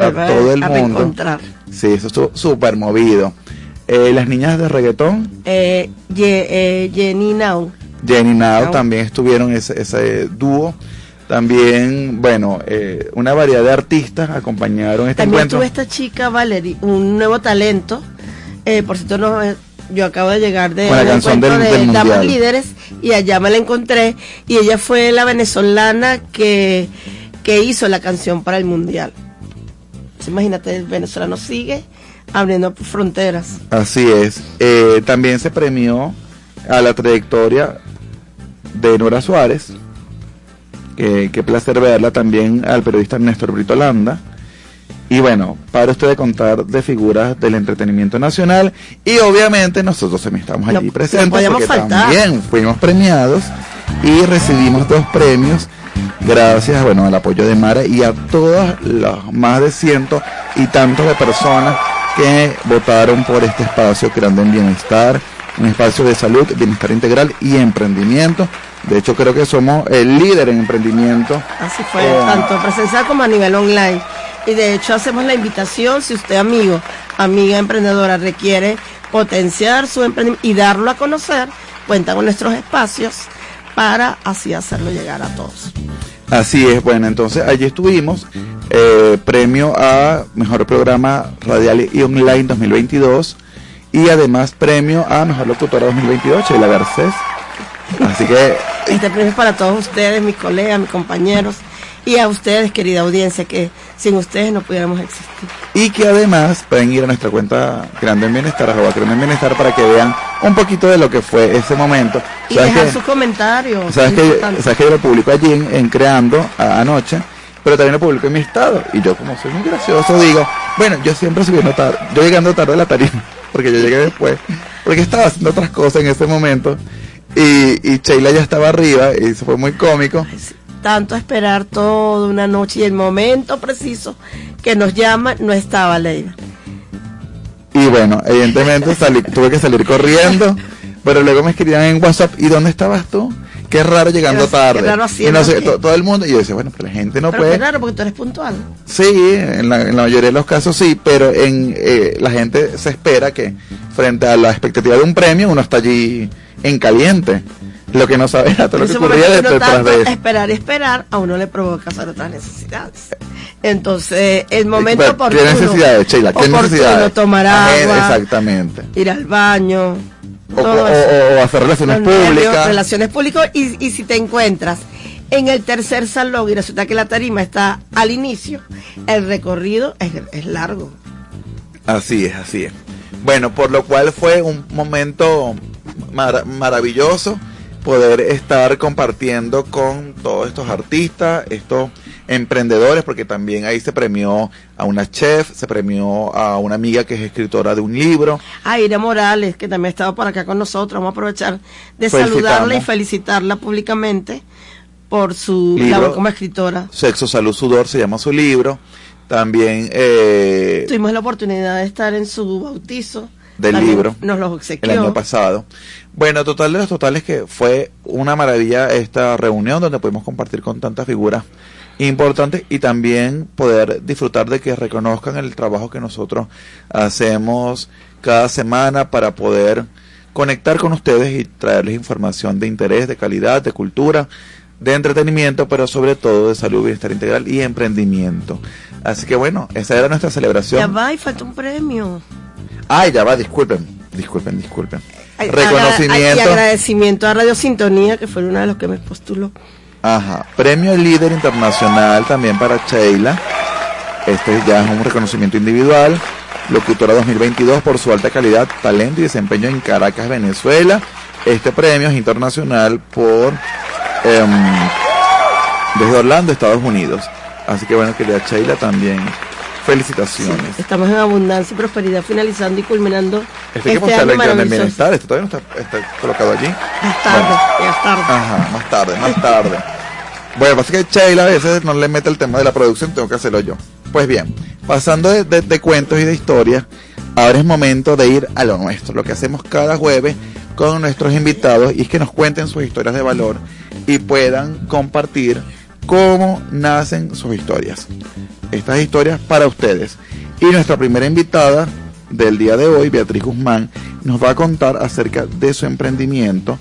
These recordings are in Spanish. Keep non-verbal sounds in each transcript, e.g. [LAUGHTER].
a todo el mundo. Sí, eso estuvo súper movido. Eh, las niñas de reggaetón. Eh, eh, Jenny Now. Jenny Now, también estuvieron ese, ese dúo. También, bueno, eh, una variedad de artistas acompañaron este También tuve esta chica, Valerie, un nuevo talento. Eh, por cierto, no, yo acabo de llegar de la canción de Damas Líderes y allá me la encontré y ella fue la venezolana que, que hizo la canción para el mundial. Imagínate, el venezolano sigue abriendo fronteras. Así es. Eh, también se premió a la trayectoria de Nora Suárez. qué placer verla también al periodista Néstor Brito Landa. Y bueno, para usted de contar de figuras del entretenimiento nacional y obviamente nosotros también estamos allí presentes porque también fuimos premiados y recibimos dos premios gracias bueno al apoyo de Mara y a todas las más de ciento y tantos de personas que votaron por este espacio Creando en Bienestar, un espacio de salud, bienestar integral y emprendimiento. De hecho, creo que somos el líder en emprendimiento. Así fue, eh, tanto presencial como a nivel online. Y de hecho hacemos la invitación, si usted amigo, amiga emprendedora, requiere potenciar su emprendimiento y darlo a conocer, cuenta con nuestros espacios para así hacerlo llegar a todos. Así es, bueno, entonces allí estuvimos, eh, premio a Mejor Programa Radial y Online 2022 y además premio a Mejor Locutora 2022, Sheila Garcés. Así que... Este premio es para todos ustedes, mis colegas, mis compañeros y a ustedes, querida audiencia, que sin ustedes no pudiéramos existir. Y que además pueden ir a nuestra cuenta Grande en Bienestar, arroba en Bienestar, para que vean un poquito de lo que fue ese momento. Y dejar sus comentarios. ¿Sabes que, ¿Sabes que yo lo publico allí en, Creando anoche? Pero también lo publico en mi estado. Y yo, como soy muy gracioso, digo, bueno, yo siempre subiendo tarde, yo llegando tarde a la tarima, [LAUGHS] porque yo llegué después, porque estaba haciendo otras cosas en ese momento. Y, y Sheila ya estaba arriba y eso fue muy cómico tanto esperar toda una noche y el momento preciso que nos llama no estaba Leida. Y bueno, evidentemente [LAUGHS] tuve que salir corriendo, pero luego me escribían en WhatsApp, ¿y dónde estabas tú? Qué raro llegando tarde. y no sé, todo el mundo, y yo decía, bueno, pero la gente no puede. Es raro porque tú eres puntual. Sí, en la, mayoría de los casos sí, pero en eh, la gente se espera que frente a la expectativa de un premio uno está allí en caliente lo que no sabe [LAUGHS] todo lo que ocurría detrás de eso. Esperar y esperar a uno le provoca hacer otras necesidades. Entonces, el momento por ¿Qué necesidades, Sheila? ¿Qué necesidades? tomar agua. Exactamente. Ir al baño. O, o, hacer relaciones públicas. Relaciones públicas. Y, y si te encuentras en el tercer salón y resulta que la tarima está al inicio, el recorrido es, es largo. Así es, así es. Bueno, por lo cual fue un momento maravilloso poder estar compartiendo con todos estos artistas, estos emprendedores, porque también ahí se premió a una chef, se premió a una amiga que es escritora de un libro. A Ira Morales, que también estaba por acá con nosotros. Vamos a aprovechar de saludarla y felicitarla públicamente por su labor como escritora. Sexo, Salud, Sudor se llama su libro. También eh, tuvimos la oportunidad de estar en su bautizo del libro. Nos lo obsequió. El año pasado. Bueno, total de los totales que fue una maravilla esta reunión donde pudimos compartir con tantas figuras importantes y también poder disfrutar de que reconozcan el trabajo que nosotros hacemos cada semana para poder conectar con ustedes y traerles información de interés, de calidad, de cultura, de entretenimiento, pero sobre todo de salud, bienestar integral y emprendimiento. Así que bueno, esa era nuestra celebración. Ya va y falta un premio. Ay, ya va, disculpen, disculpen, disculpen. Reconocimiento. Y agradecimiento a Radio Sintonía, que fue uno de los que me postuló. Ajá. Premio Líder Internacional también para Sheila. Este ya es un reconocimiento individual. Locutora 2022 por su alta calidad, talento y desempeño en Caracas, Venezuela. Este premio es internacional por em, desde Orlando, Estados Unidos. Así que bueno, quería Sheila también Felicitaciones. estamos en abundancia y prosperidad, finalizando y culminando. Este, este año el bienestar, este todavía no está, colocado allí. Más tarde, más tarde. Ajá, más tarde, más tarde. bueno, pasa que Sheila a veces no le mete el tema de la producción, tengo que hacerlo yo. Pues bien, pasando de, de cuentos y de historias, ahora es momento de ir a lo nuestro, lo que hacemos cada jueves con nuestros invitados y es que nos cuenten sus historias de valor y puedan compartir cómo nacen sus historias. Estas historias para ustedes. Y nuestra primera invitada del día de hoy, Beatriz Guzmán, nos va a contar acerca de su emprendimiento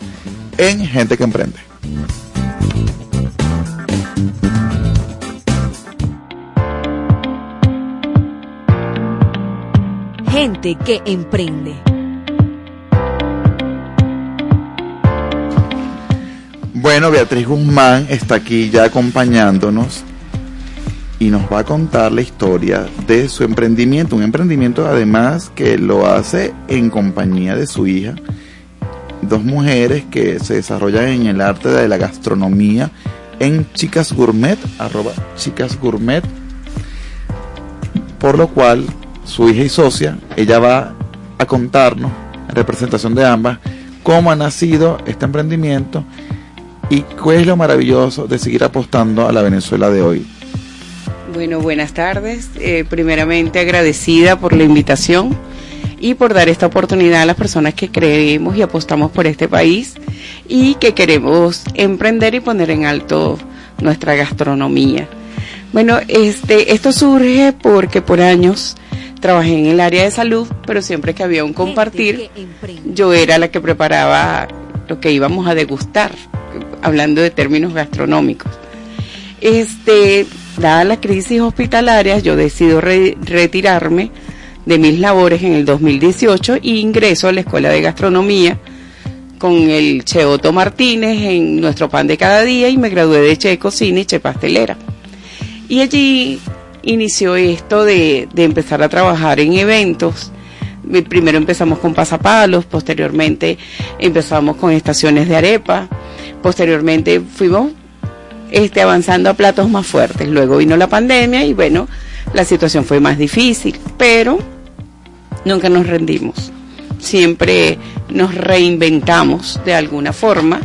en Gente que Emprende. Gente que emprende. Bueno, Beatriz Guzmán está aquí ya acompañándonos y nos va a contar la historia de su emprendimiento, un emprendimiento además que lo hace en compañía de su hija, dos mujeres que se desarrollan en el arte de la gastronomía en Chicas Gourmet, arroba Chicas Gourmet, por lo cual su hija y socia, ella va a contarnos, en representación de ambas, cómo ha nacido este emprendimiento y cuál es lo maravilloso de seguir apostando a la Venezuela de hoy. Bueno, buenas tardes. Eh, primeramente agradecida por la invitación y por dar esta oportunidad a las personas que creemos y apostamos por este país y que queremos emprender y poner en alto nuestra gastronomía. Bueno, este, esto surge porque por años trabajé en el área de salud, pero siempre que había un compartir, yo era la que preparaba lo que íbamos a degustar, hablando de términos gastronómicos. Este, dada la crisis hospitalaria, yo decido retirarme de mis labores en el 2018 e ingreso a la Escuela de Gastronomía con el Che Otto Martínez en nuestro pan de cada día y me gradué de Che Cocina y Che Pastelera. Y allí inició esto de, de empezar a trabajar en eventos. Primero empezamos con pasapalos, posteriormente empezamos con estaciones de arepa, posteriormente fuimos este, avanzando a platos más fuertes. Luego vino la pandemia y bueno, la situación fue más difícil, pero nunca nos rendimos. Siempre nos reinventamos de alguna forma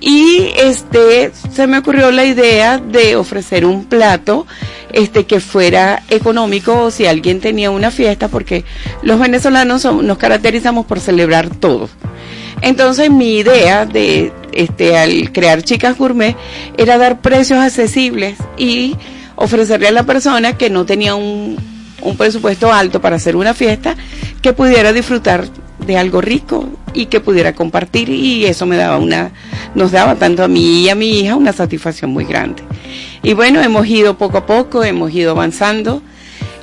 y este se me ocurrió la idea de ofrecer un plato este que fuera económico o si alguien tenía una fiesta porque los venezolanos nos caracterizamos por celebrar todo. Entonces mi idea de este al crear chicas gourmet era dar precios accesibles y ofrecerle a la persona que no tenía un, un presupuesto alto para hacer una fiesta que pudiera disfrutar de algo rico y que pudiera compartir y eso me daba una nos daba tanto a mí y a mi hija una satisfacción muy grande. Y bueno, hemos ido poco a poco, hemos ido avanzando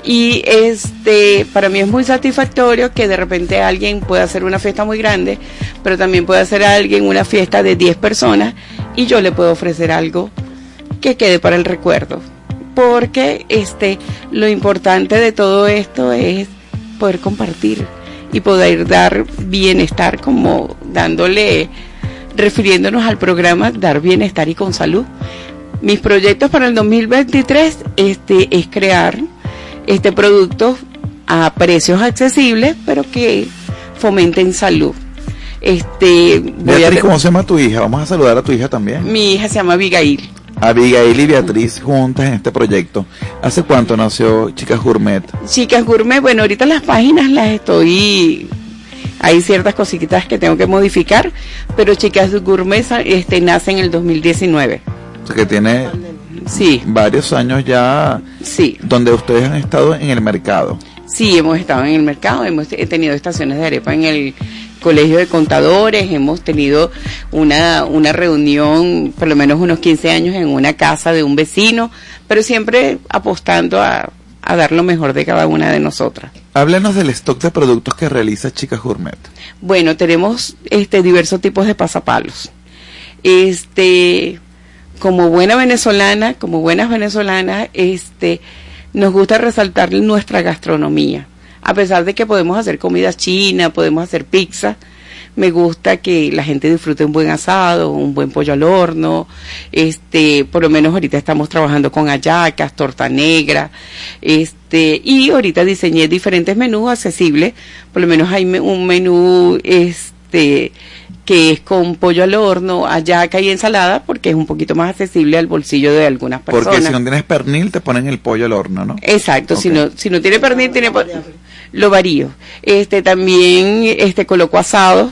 y este para mí es muy satisfactorio que de repente alguien pueda hacer una fiesta muy grande, pero también puede hacer alguien una fiesta de 10 personas y yo le puedo ofrecer algo que quede para el recuerdo. Porque este lo importante de todo esto es poder compartir y poder dar bienestar como dándole refiriéndonos al programa Dar Bienestar y con Salud. Mis proyectos para el 2023 este, es crear este producto a precios accesibles, pero que fomenten salud. Este, voy Beatriz, ¿cómo se llama tu hija? Vamos a saludar a tu hija también. Mi hija se llama Abigail. Abigail y Beatriz juntas en este proyecto. ¿Hace cuánto nació Chicas Gourmet? Chicas Gourmet, bueno, ahorita las páginas las estoy hay ciertas cositas que tengo que modificar, pero Chicas Gourmet este, nace en el 2019. O sea que tiene sí. varios años ya sí. donde ustedes han estado en el mercado. Sí, hemos estado en el mercado, hemos tenido estaciones de arepa en el colegio de contadores, hemos tenido una, una reunión, por lo menos unos 15 años, en una casa de un vecino, pero siempre apostando a, a dar lo mejor de cada una de nosotras. Háblanos del stock de productos que realiza Chicas Gourmet. Bueno, tenemos este diversos tipos de pasapalos. Este, como buena venezolana, como buenas venezolanas, este, nos gusta resaltar nuestra gastronomía. A pesar de que podemos hacer comida china, podemos hacer pizza, me gusta que la gente disfrute un buen asado, un buen pollo al horno, este, por lo menos ahorita estamos trabajando con ayacas, torta negra, este, y ahorita diseñé diferentes menús accesibles, por lo menos hay un menú, este, que es con pollo al horno, ayaca y ensalada, porque es un poquito más accesible al bolsillo de algunas personas. Porque si no tienes pernil, te ponen el pollo al horno, ¿no? Exacto, si no si no tiene pernil, tiene lo varío. Este también este coloco asado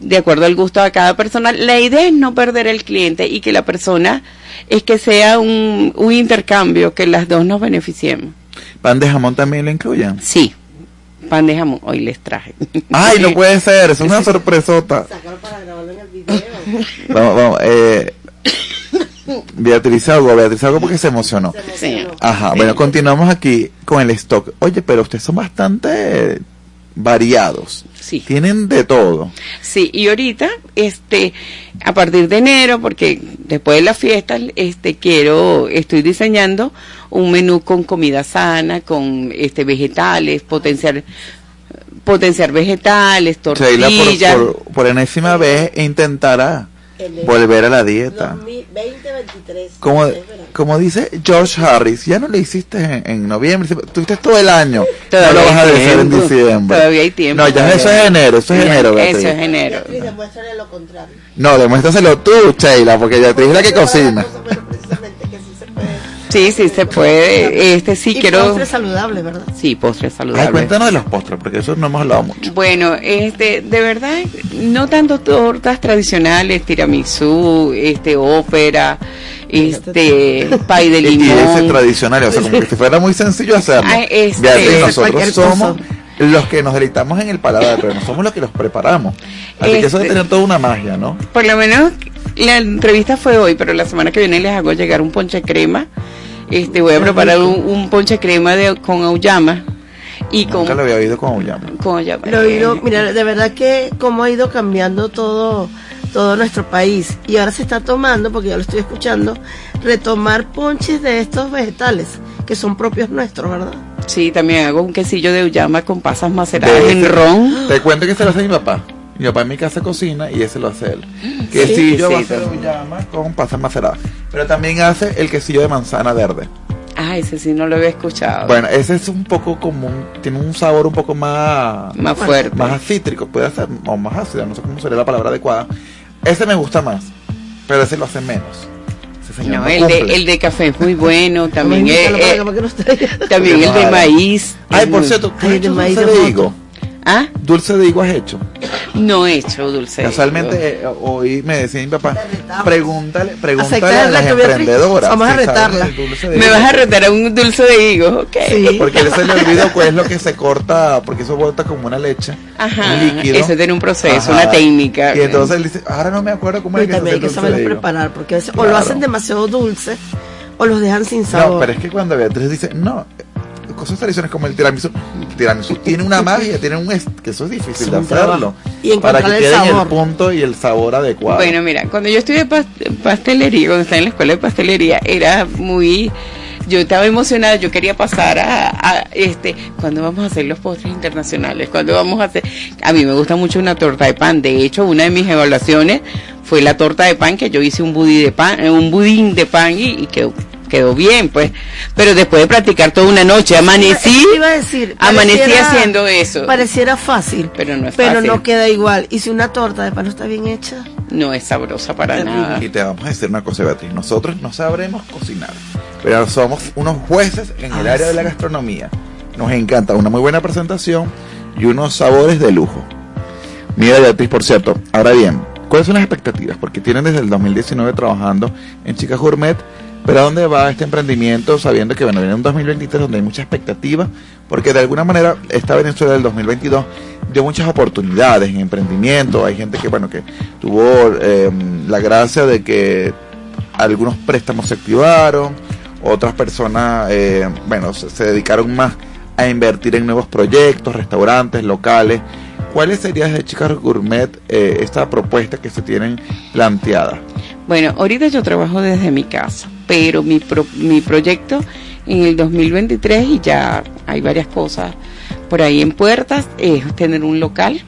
de acuerdo al gusto de cada persona. La idea es no perder el cliente y que la persona es que sea un, un intercambio, que las dos nos beneficiemos. ¿Pan de jamón también lo incluyen? Sí, pan de jamón, hoy les traje. [LAUGHS] Ay, no puede ser, es una sorpresota. Sácalo para grabarlo en el video. Vamos, vamos, eh, Beatriz algo, Beatriz algo porque se emocionó. Sí. Ajá, Sí. bueno, continuamos aquí con el stock. Oye, pero ustedes son bastante variados. Sí. Tienen de todo. Sí, y ahorita, este, a partir de enero, porque después de las fiestas, este, quiero, estoy diseñando un menú con comida sana, con, este, vegetales, potenciar, potenciar vegetales, Sheila, tortillas. por, por, por enésima vez intentará volver a la dieta. 2023. Como, como dice George Harris, ya no lo hiciste en, en noviembre, tuviste todo el año. Todavía [LAUGHS] no lo vas a hacer en diciembre. Todavía hay tiempo, No, ya eso es enero, eso es enero. Eso Beatriz. es enero. Beatriz, demuéstrale lo contrario. No, demuéstraselo tú, Sheila, porque Beatriz es la que cocina. Sí, sí, se puede. Este, sí, y quiero. postre saludable, ¿verdad? Sí, postre Ay, saludable. cuéntanos de los postres, porque eso no hemos hablado mucho. Bueno, este, de verdad, no tanto tortas tradicionales, tiramisú, este, ópera, este, pay de Y, [LAUGHS] y ese limón. tradicional, o sea, como que si fuera muy sencillo hacerlo. Ay, este, nosotros cosa. Los que nos deleitamos en el paladar, pero no somos los que los preparamos. Así que eso debe Este- tener toda una magia, ¿no? Por lo menos la entrevista fue hoy, pero la semana que viene les hago llegar un ponche crema. Este, voy a preparar un, un ponche crema de, con auyama y con, Nunca lo había oído con Ullama. con auyama. Lo he oído, mira, de verdad que cómo ha ido cambiando todo todo nuestro país y ahora se está tomando, porque yo lo estoy escuchando, retomar ponches de estos vegetales que son propios nuestros, ¿verdad? Sí, también hago un quesillo de auyama con pasas maceradas De en ese- ron. Te cuento que se lo hace mi papá. Mi papá en mi casa cocina y ese lo hace él. Quesillo Sí, va a sí, también. Ullama con pasas maceradas. Pero también hace el quesillo de manzana verde. Ah, ese sí no lo había escuchado. Bueno, ese es un poco común, tiene un sabor un poco más más fuerte. más cítrico, puede ser, o más ácido, no sé cómo sería la palabra adecuada. Ese me gusta más, pero ese lo hace menos. Señor No, no el de, el de café es muy bueno, también, eh, traiga. también el de maíz. Ay, por cierto, ¿tú Ay, de maíz moto. higo? ¿Ah? Dulce de higo has hecho. No he hecho dulce. Casualmente, eh, hoy me decía mi papá, pregúntale, pregúntale a las emprendedoras. Vamos a retarla. de Me higo. vas a retar a un dulce de higo, ok. Sí. Porque él se le olvidó cuál es lo que se corta, porque eso bota como una leche, Ajá, un líquido. eso tiene un proceso, Ajá. una técnica. Y entonces él dice, ahora no me acuerdo cómo es que se también hay que de higo. preparar, porque a veces o lo Claro. hacen demasiado dulce o los dejan sin sabor. No, pero es que cuando Beatriz dice, no, cosas tradicionales como el tiramisú, el tiramisú tiene una magia, tiene un que eso es difícil Es de hacerlo. Y para que el quede el punto y el sabor adecuado. Bueno, mira, cuando yo estudié pas- pastelería, cuando estaba en la escuela de pastelería, era muy... Yo estaba emocionada, yo quería pasar a, a, este, cuando vamos a hacer los postres internacionales, cuando vamos a hacer, a mí me gusta mucho una torta de pan, de hecho una de mis evaluaciones fue la torta de pan que yo hice un budín de pan, eh, un budín de pan y, y quedó, quedó bien, pues, pero después de practicar toda una noche, amanecí, iba a decir, amanecí haciendo eso, Pareciera fácil, pero no es pero fácil, no queda igual. Y si una torta de pan no está bien hecha, no es sabrosa para nada. Y te vamos a decir una cosa, Beatriz. Nosotros no sabremos cocinar, pero somos unos jueces en el Ah, área de la gastronomía. Nos encanta una muy buena presentación y unos sabores de lujo. Mira, Beatriz, por cierto. Ahora bien, ¿cuáles son las expectativas? Porque tienen desde el 2019 trabajando en Chicas Gourmet. Pero ¿a dónde va este emprendimiento sabiendo que bueno, viene un 2023 donde hay mucha expectativa? Porque de alguna manera esta Venezuela del 2022 dio muchas oportunidades en emprendimiento. Hay gente que bueno que tuvo eh, la gracia de que algunos préstamos se activaron, otras personas eh, bueno se, dedicaron más a invertir en nuevos proyectos, restaurantes, locales. ¿Cuáles serían desde Chicas Gourmet eh, esta propuesta que se tienen planteada? Bueno, ahorita yo trabajo desde mi casa, pero mi, pro- mi proyecto en el 2023 y ya hay varias cosas por ahí en puertas es tener un local.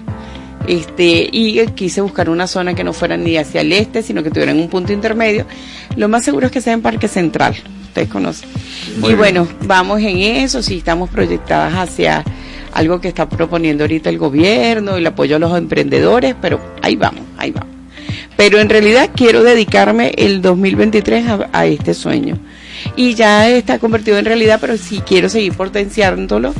Este, y quise buscar una zona que no fuera ni hacia el este, sino que tuvieran un punto intermedio. Lo más seguro es que sea en Parque Central, ustedes conocen. Muy y bien. bueno, vamos en eso, sí estamos proyectadas hacia algo que está proponiendo ahorita el gobierno, el apoyo a los emprendedores, pero ahí vamos, ahí vamos. Pero en realidad quiero dedicarme el 2023 a, a este sueño. Y ya está convertido en realidad, pero sí quiero seguir potenciándolo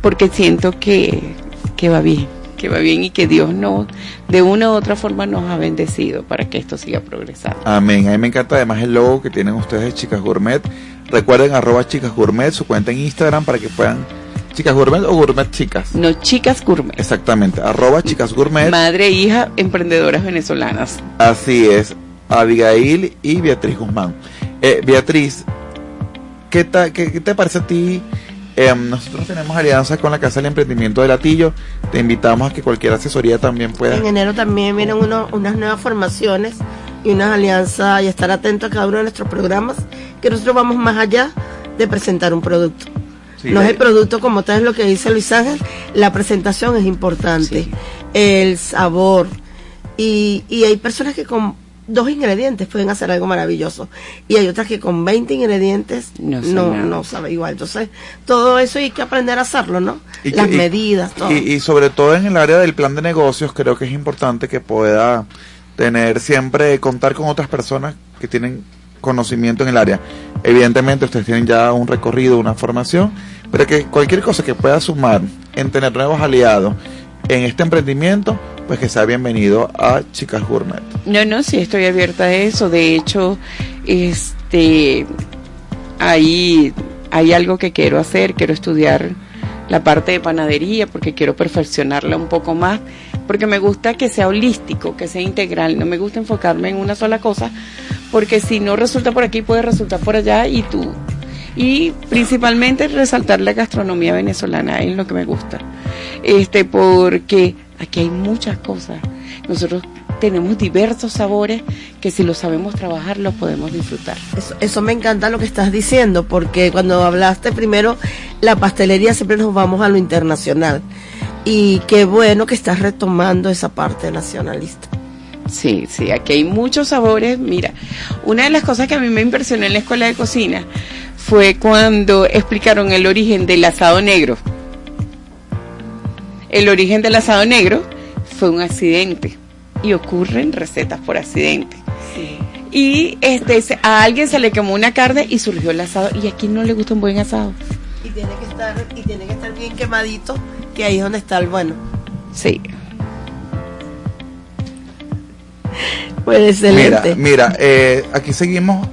porque siento que, que va bien. que va bien y que Dios nos, de una u otra forma nos ha bendecido para que esto siga progresando. Amén. A mí me encanta además el logo que tienen ustedes de Chicas Gourmet. Recuerden arroba Chicas Gourmet, su cuenta en Instagram para que puedan... Chicas Gourmet o Gourmet Chicas. No, chicas gourmet. Exactamente, arroba Chicas Gourmet. Madre e hija emprendedoras venezolanas. Así es, Abigail y Beatriz Guzmán. Eh, Beatriz, ¿qué, ta- qué- qué te parece a ti? Eh, nosotros tenemos alianza con la Casa del Emprendimiento de Latillo. Te invitamos a que cualquier asesoría también pueda. En enero también vienen uno- unas nuevas formaciones y unas alianzas y estar atento a cada uno de nuestros programas, que nosotros vamos más allá de presentar un producto. Sí, no es el producto como tal, es lo que dice Luis Ángel, la presentación es importante, Sí. el sabor. Y, y hay personas que con dos ingredientes pueden hacer algo maravilloso. Y hay otras que con 20 ingredientes No no, sabe no, sabe igual. Entonces, todo eso hay que aprender a hacerlo, ¿no? Y Las que- y- medidas, todo. Y sobre todo en el área del plan de negocios, creo que es importante que pueda tener siempre, contar con otras personas que tienen conocimiento en el área. Evidentemente ustedes tienen ya un recorrido, una formación, pero que cualquier cosa que pueda sumar en tener nuevos aliados en este emprendimiento, pues que sea bienvenido a Chicas Gourmet. No, no, sí estoy abierta a eso. De hecho, este, ahí hay algo que quiero hacer. Quiero estudiar la parte de panadería porque quiero perfeccionarla un poco más. Porque me gusta que sea holístico, que sea integral. No me gusta enfocarme en una sola cosa. Porque si no resulta por aquí, puede resultar por allá y tú. Y principalmente resaltar la gastronomía venezolana es lo que me gusta. Este, porque aquí hay muchas cosas. Nosotros tenemos diversos sabores que si los sabemos trabajar los podemos disfrutar. Eso, eso me encanta lo que estás diciendo, porque cuando hablaste primero, la pastelería siempre nos vamos a lo internacional. Y qué bueno que estás retomando esa parte nacionalista. Sí, sí, aquí hay muchos sabores. Mira, una de las cosas que a mí me impresionó en la escuela de cocina fue cuando explicaron el origen del asado negro. El origen del asado negro fue un accidente y ocurren recetas por accidente. Y este a alguien se le quemó una carne y surgió el asado y a quien no le gusta un buen asado. Y tiene que estar, y tiene que estar bien quemadito, que ahí es donde está el bueno. Sí. Pues Mira, excelente. mira, eh, aquí seguimos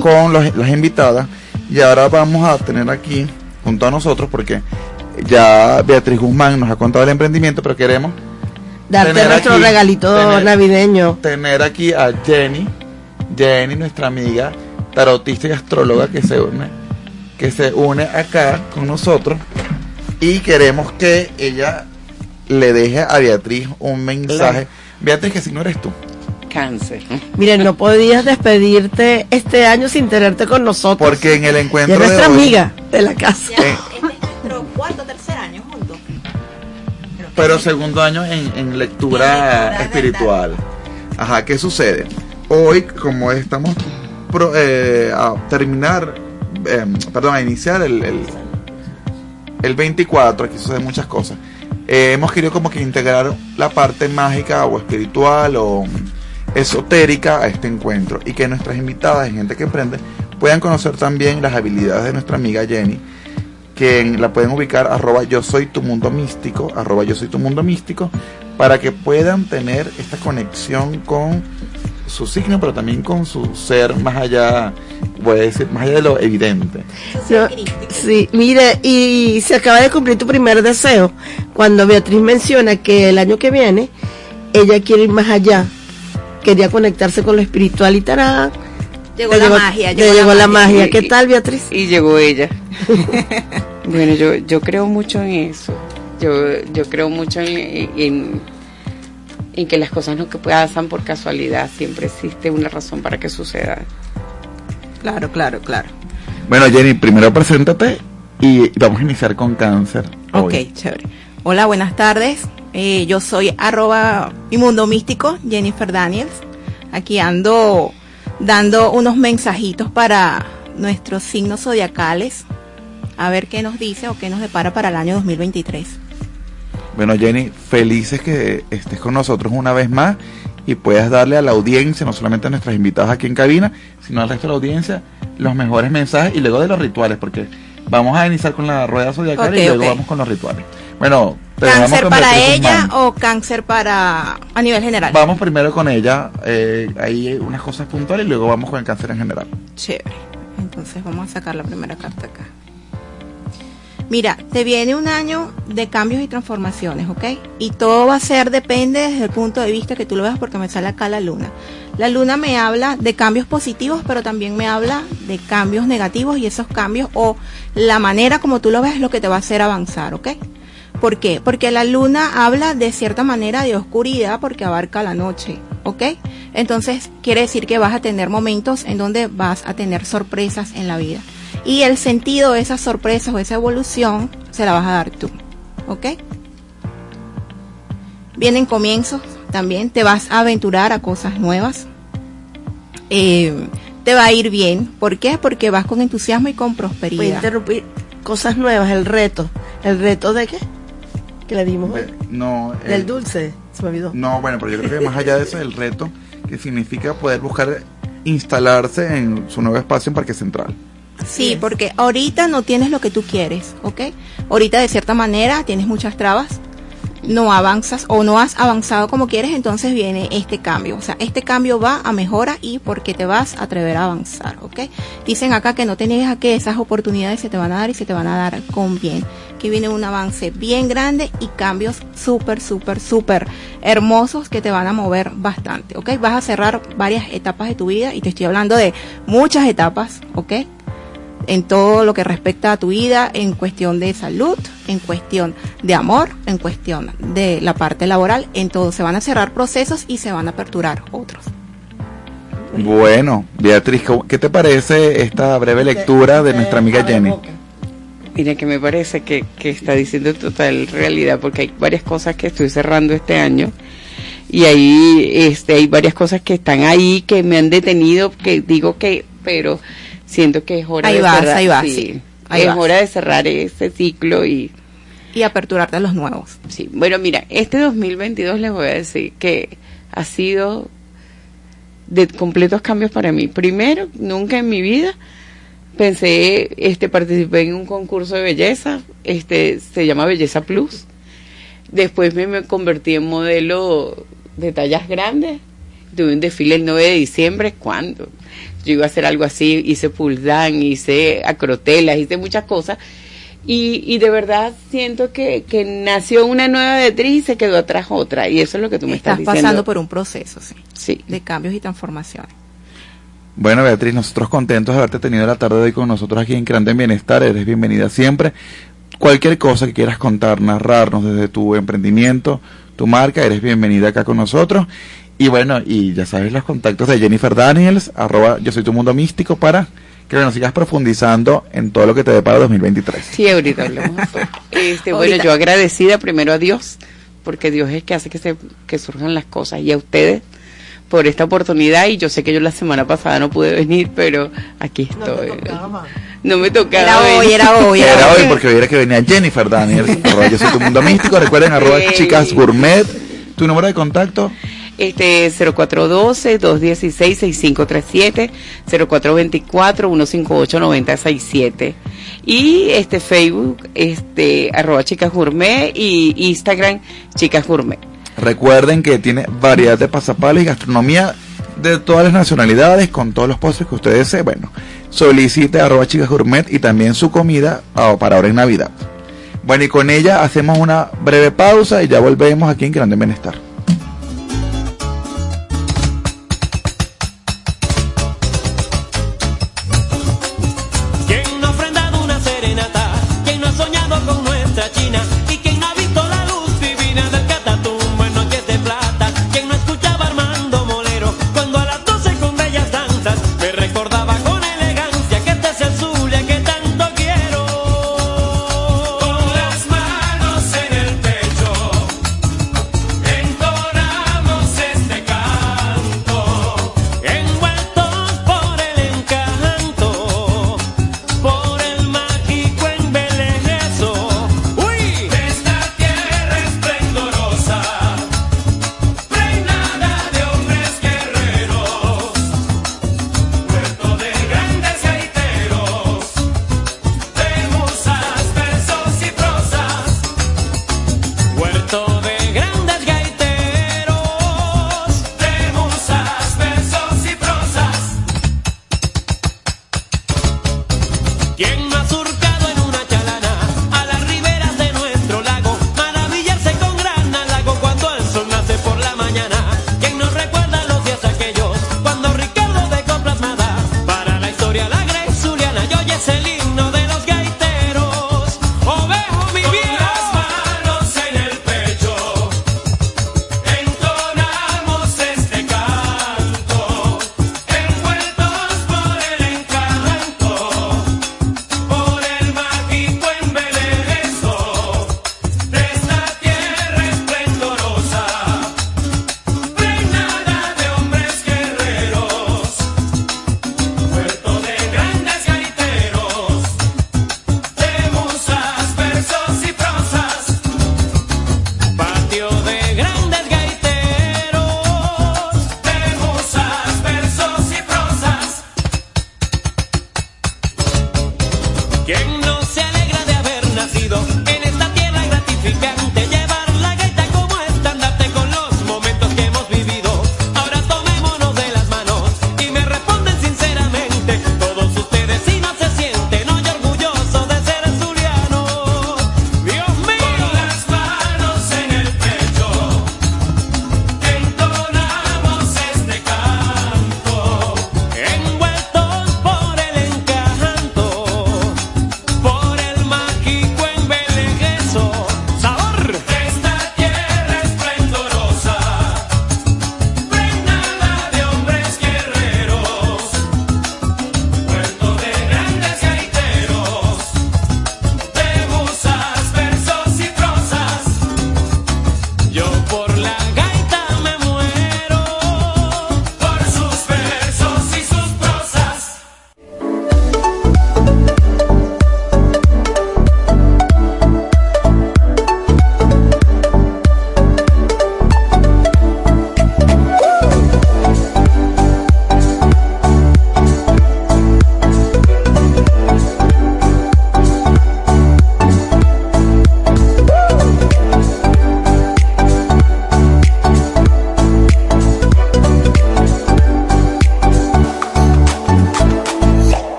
con los- las invitadas y ahora vamos a tener aquí junto a nosotros porque ya Beatriz Guzmán nos ha contado el emprendimiento, pero queremos Darte tener nuestro aquí- regalito tener- navideño. tener aquí a Jenny, Jenny, nuestra amiga tarotista y astróloga que se une, que se une acá con nosotros y queremos que ella le deje a Beatriz un mensaje. Beatriz, que si no eres tú. Cáncer. Miren, no podías despedirte este año sin tenerte con nosotros. Porque en el Ya encuentro de nuestra hoy- amiga de la casa. Eh, Este es nuestro cuarto o tercer año juntos. Pero segundo año en, en lectura espiritual. Ajá, ¿qué sucede? Hoy, como estamos pro- eh, a terminar, eh, perdón, a iniciar el, el, el 24, aquí suceden muchas cosas. eh, hemos querido como que integrar la parte mágica o espiritual o esotérica a este encuentro y que nuestras invitadas y gente que emprende puedan conocer también las habilidades de nuestra amiga Jenny que la pueden ubicar arroba yo soy tu mundo místico, arroba yo soy tu mundo místico, para que puedan tener esta conexión con su signo, pero también con su ser más allá, voy a decir, más allá de lo evidente. No, sí, mire, y se acaba de cumplir tu primer deseo. Cuando Beatriz menciona que el año que viene ella quiere ir más allá, quería conectarse con lo espiritual y tará. Llegó le la magia, le llegó llegó la la magia. magia. ¿Qué tal, Beatriz? Y llegó ella. [LAUGHS] bueno, yo, yo creo mucho en eso. Yo, yo creo mucho en, en, en que las cosas no que pasan por casualidad. Siempre existe una razón para que suceda. Claro, claro, claro. Bueno, Jenny, primero preséntate y vamos a iniciar con cáncer. Ok, hoy. chévere. Hola, buenas tardes. Eh, yo soy arroba mi mundo místico, Jennifer Daniels. Aquí ando dando unos mensajitos para nuestros signos zodiacales. A ver qué nos dice o qué nos depara para el año 2023. Bueno, Jenny, felices que estés con nosotros una vez más y puedas darle a la audiencia, no solamente a nuestras invitadas aquí en cabina, sino al resto de la audiencia, los mejores mensajes y luego de los rituales, porque vamos a iniciar con la rueda zodiacal Ok, y luego vamos con los rituales. Bueno, ¿Cáncer para ella o cáncer para a nivel general? Vamos primero con ella, eh, hay unas cosas puntuales y luego vamos con el cáncer en general. Chévere. Entonces vamos a sacar la primera carta acá. Mira, te viene un año de cambios y transformaciones, ¿ok? Y todo va a ser, depende desde el punto de vista que tú lo veas, porque me sale acá la luna. La luna me habla de cambios positivos, pero también me habla de cambios negativos y esos cambios o la manera como tú lo ves es lo que te va a hacer avanzar, ¿ok? ¿Por qué? Porque la luna habla de cierta manera de oscuridad porque abarca la noche, ¿ok? Entonces quiere decir que vas a tener momentos en donde vas a tener sorpresas en la vida. Y el sentido de esas sorpresas o esa evolución se la vas a dar tú, ¿ok? Vienen comienzos también, te vas a aventurar a cosas nuevas. Eh, te va a ir bien. ¿Por qué? Porque vas con entusiasmo y con Voy a prosperidad. interrumpir. Cosas nuevas, el reto. ¿El reto de qué? Que le dimos hoy. No, eh, Del dulce. Se me olvidó. No, bueno, pero yo creo que más allá de eso, el reto que significa poder buscar instalarse en su nuevo espacio en Parque Central. Sí, porque ahorita no tienes lo que tú quieres, ¿ok? Ahorita de cierta manera tienes muchas trabas, no avanzas o no has avanzado como quieres, entonces viene este cambio. O sea, este cambio va a mejora y porque te vas a atrever a avanzar, ¿ok? Dicen acá que no te niegues a que esas oportunidades se te van a dar y se te van a dar con bien. Que viene un avance bien grande y cambios súper, súper, súper hermosos que te van a mover bastante, ¿ok? Vas a cerrar varias etapas de tu vida y te estoy hablando de muchas etapas, ¿ok? En todo lo que respecta a tu vida, en cuestión de salud, en cuestión de amor, en cuestión de la parte laboral, en todo se van a cerrar procesos y se van a aperturar otros. Bueno, Beatriz, ¿cómo- ¿qué te parece esta breve lectura de nuestra amiga Jenny? Mira que me parece que, que está diciendo total realidad porque hay varias cosas que estoy cerrando este año y ahí este hay varias cosas que están ahí que me han detenido que digo que pero siento que es hora Ahí de vas, cerrar ahí vas, sí. Ahí es vas. hora de cerrar ese ciclo y Y aperturarte a los nuevos. Sí, bueno, mira, este 2022 les voy a decir que ha sido de completos cambios para mí. Primero, nunca en mi vida pensé, este, participé en un concurso de belleza, este, se llama Belleza Plus. Después me, me convertí en modelo de tallas grandes. Tuve un desfile el 9 de diciembre, ¿cuándo? Yo iba a hacer algo así, hice pull down, hice acrotelas, hice muchas cosas. Y, y de verdad siento que, que nació una nueva Beatriz y se quedó atrás otra. Y eso es lo que tú me estás, Estás diciendo. pasando por un proceso, sí, Sí. de cambios y transformaciones. Bueno, Beatriz, nosotros contentos de haberte tenido la tarde de hoy con nosotros aquí en Grande en Bienestar. Eres bienvenida siempre. Cualquier cosa que quieras contar, narrarnos desde tu emprendimiento, tu marca, eres bienvenida acá con nosotros. Y bueno, y ya sabes los contactos de Jennifer Daniels, arroba yo soy tu mundo místico, para que nos sigas profundizando en todo lo que te depara 2023. Sí, ahorita hablamos. [LAUGHS] Este, bueno, Ahorita. yo agradecida primero a Dios, porque Dios es que hace que, se, que surjan las cosas, y a ustedes por esta oportunidad. Y yo sé que yo la semana pasada no pude venir, pero aquí No te estoy. tocaba. No me tocaba. Era hoy, era hoy, era Era hoy. porque hoy era que venía Jennifer Daniels, arroba yo soy tu mundo místico. Recuerden, arroba [LAUGHS] chicas gourmet. Tu número de contacto, Este 0412-216-6537, 0424-158-9067. Y este Facebook, este arroba chicas gourmet y Instagram chicas gourmet. Recuerden que tiene variedad de pasapalos y gastronomía de todas las nacionalidades, con todos los postres que ustedes deseen. Bueno, solicite arroba chicas gourmet y también su comida ah, para ahora en Navidad. Bueno, y con ella hacemos una breve pausa y ya volvemos aquí en Grande Bienestar.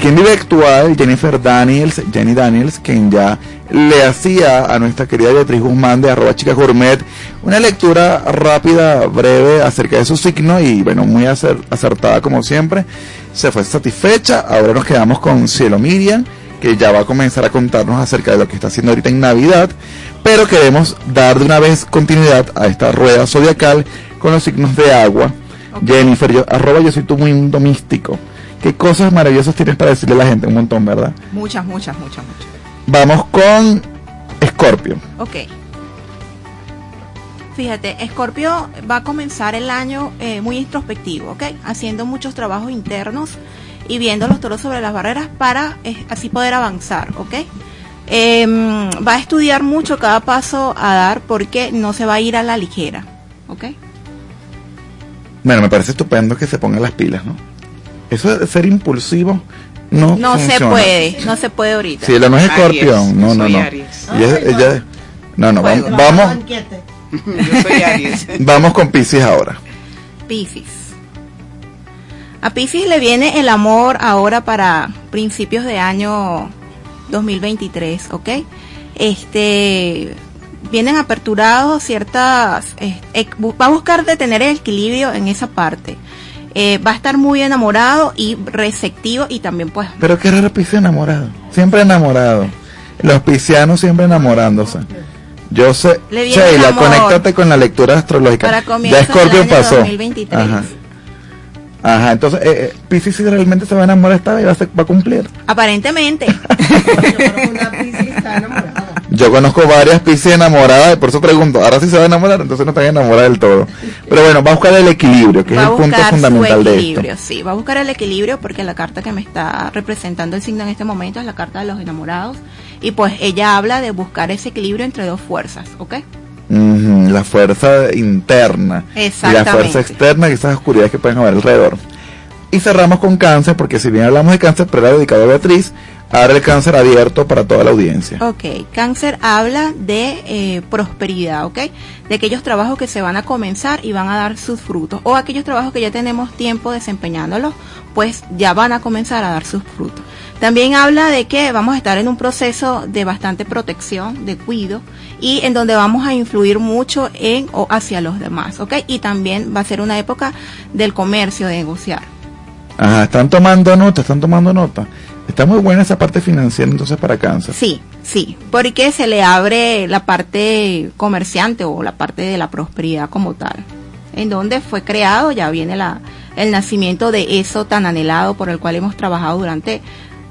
Aquí en Vive Actual, Jennifer Daniels, Jenny Daniels, quien ya le hacía a nuestra querida Beatriz Guzmán de arroba chica gourmet una lectura rápida, breve acerca de su signo y bueno, muy acer- acertada como siempre. Se fue satisfecha. Ahora nos quedamos con Cielo Miriam, que ya va a comenzar a contarnos acerca de lo que está haciendo ahorita en Navidad. Pero queremos dar de una vez continuidad a esta rueda zodiacal con los signos de agua. Jennifer, yo, arroba yo soy tu mundo místico. ¿Qué cosas maravillosas tienes para decirle a la gente? Un montón, ¿verdad? Muchas, muchas, muchas, muchas. Vamos con Scorpio. Ok. Fíjate, Scorpio va a comenzar el año eh, muy introspectivo, ¿ok? Haciendo muchos trabajos internos y viendo los toros sobre las barreras para eh, así poder avanzar, ¿ok? Em, va a estudiar mucho cada paso a dar porque no se va a ir a la ligera, ¿ok? Bueno, me parece estupendo que se pongan las pilas, ¿no? Eso de ser impulsivo no No se puede, no se puede ahorita. Si ella no es Aries, escorpión, no, no, no. Aries. Ella- ella- no, no, Fuego. vamos. [LAUGHS] Yo soy Aries. [LAUGHS] vamos con Pisces ahora. Piscis. A Piscis le viene el amor ahora para principios de año 2023, ¿ok? Este vienen aperturados ciertas eh, eh, va a buscar de tener el equilibrio en esa parte. Eh, va a estar muy enamorado y receptivo y también pues Pero qué raro Pisces enamorado. Siempre enamorado. Los piscianos siempre enamorándose. Yo sé, Sheila, conéctate con la lectura astrológica. Para ya Scorpio del año pasó. 2023. Ajá. Ajá, entonces eh, eh, Pisces si realmente se va a enamorar esta vez va a, ser- va a cumplir. aparentemente [LAUGHS] [LAUGHS] Yo creo que una Piscis está enamorada. Yo conozco varias Pisces enamoradas, y por eso pregunto, ahora sí se va a enamorar, entonces no están enamoradas del todo. Pero bueno, va a buscar el equilibrio, que va es el punto fundamental de esto. equilibrio, sí, va a buscar el equilibrio porque la carta que me está representando el signo en este momento es la carta de los enamorados y pues ella habla de buscar ese equilibrio entre dos fuerzas, ¿ok? Ujú, la fuerza interna y la fuerza externa y esas oscuridades que pueden haber alrededor. Y cerramos con cáncer, porque si bien hablamos de cáncer, pero era dedicado a Beatriz, ahora el cáncer abierto para toda la audiencia. Ok, cáncer habla de eh, prosperidad, ¿ok? De aquellos trabajos que se van a comenzar y van a dar sus frutos. O aquellos trabajos que ya tenemos tiempo desempeñándolos, pues ya van a comenzar a dar sus frutos. También habla de que vamos a estar en un proceso de bastante protección, de cuido, y en donde vamos a influir mucho en o hacia los demás, ¿ok? Y también va a ser una época del comercio, de negociar. Ajá, están tomando nota, están tomando nota. Está muy buena esa parte financiera entonces para cáncer. Sí, sí, porque se le abre la parte comerciante o la parte de la prosperidad como tal. En donde fue creado, ya viene la, el nacimiento de eso tan anhelado por el cual hemos trabajado durante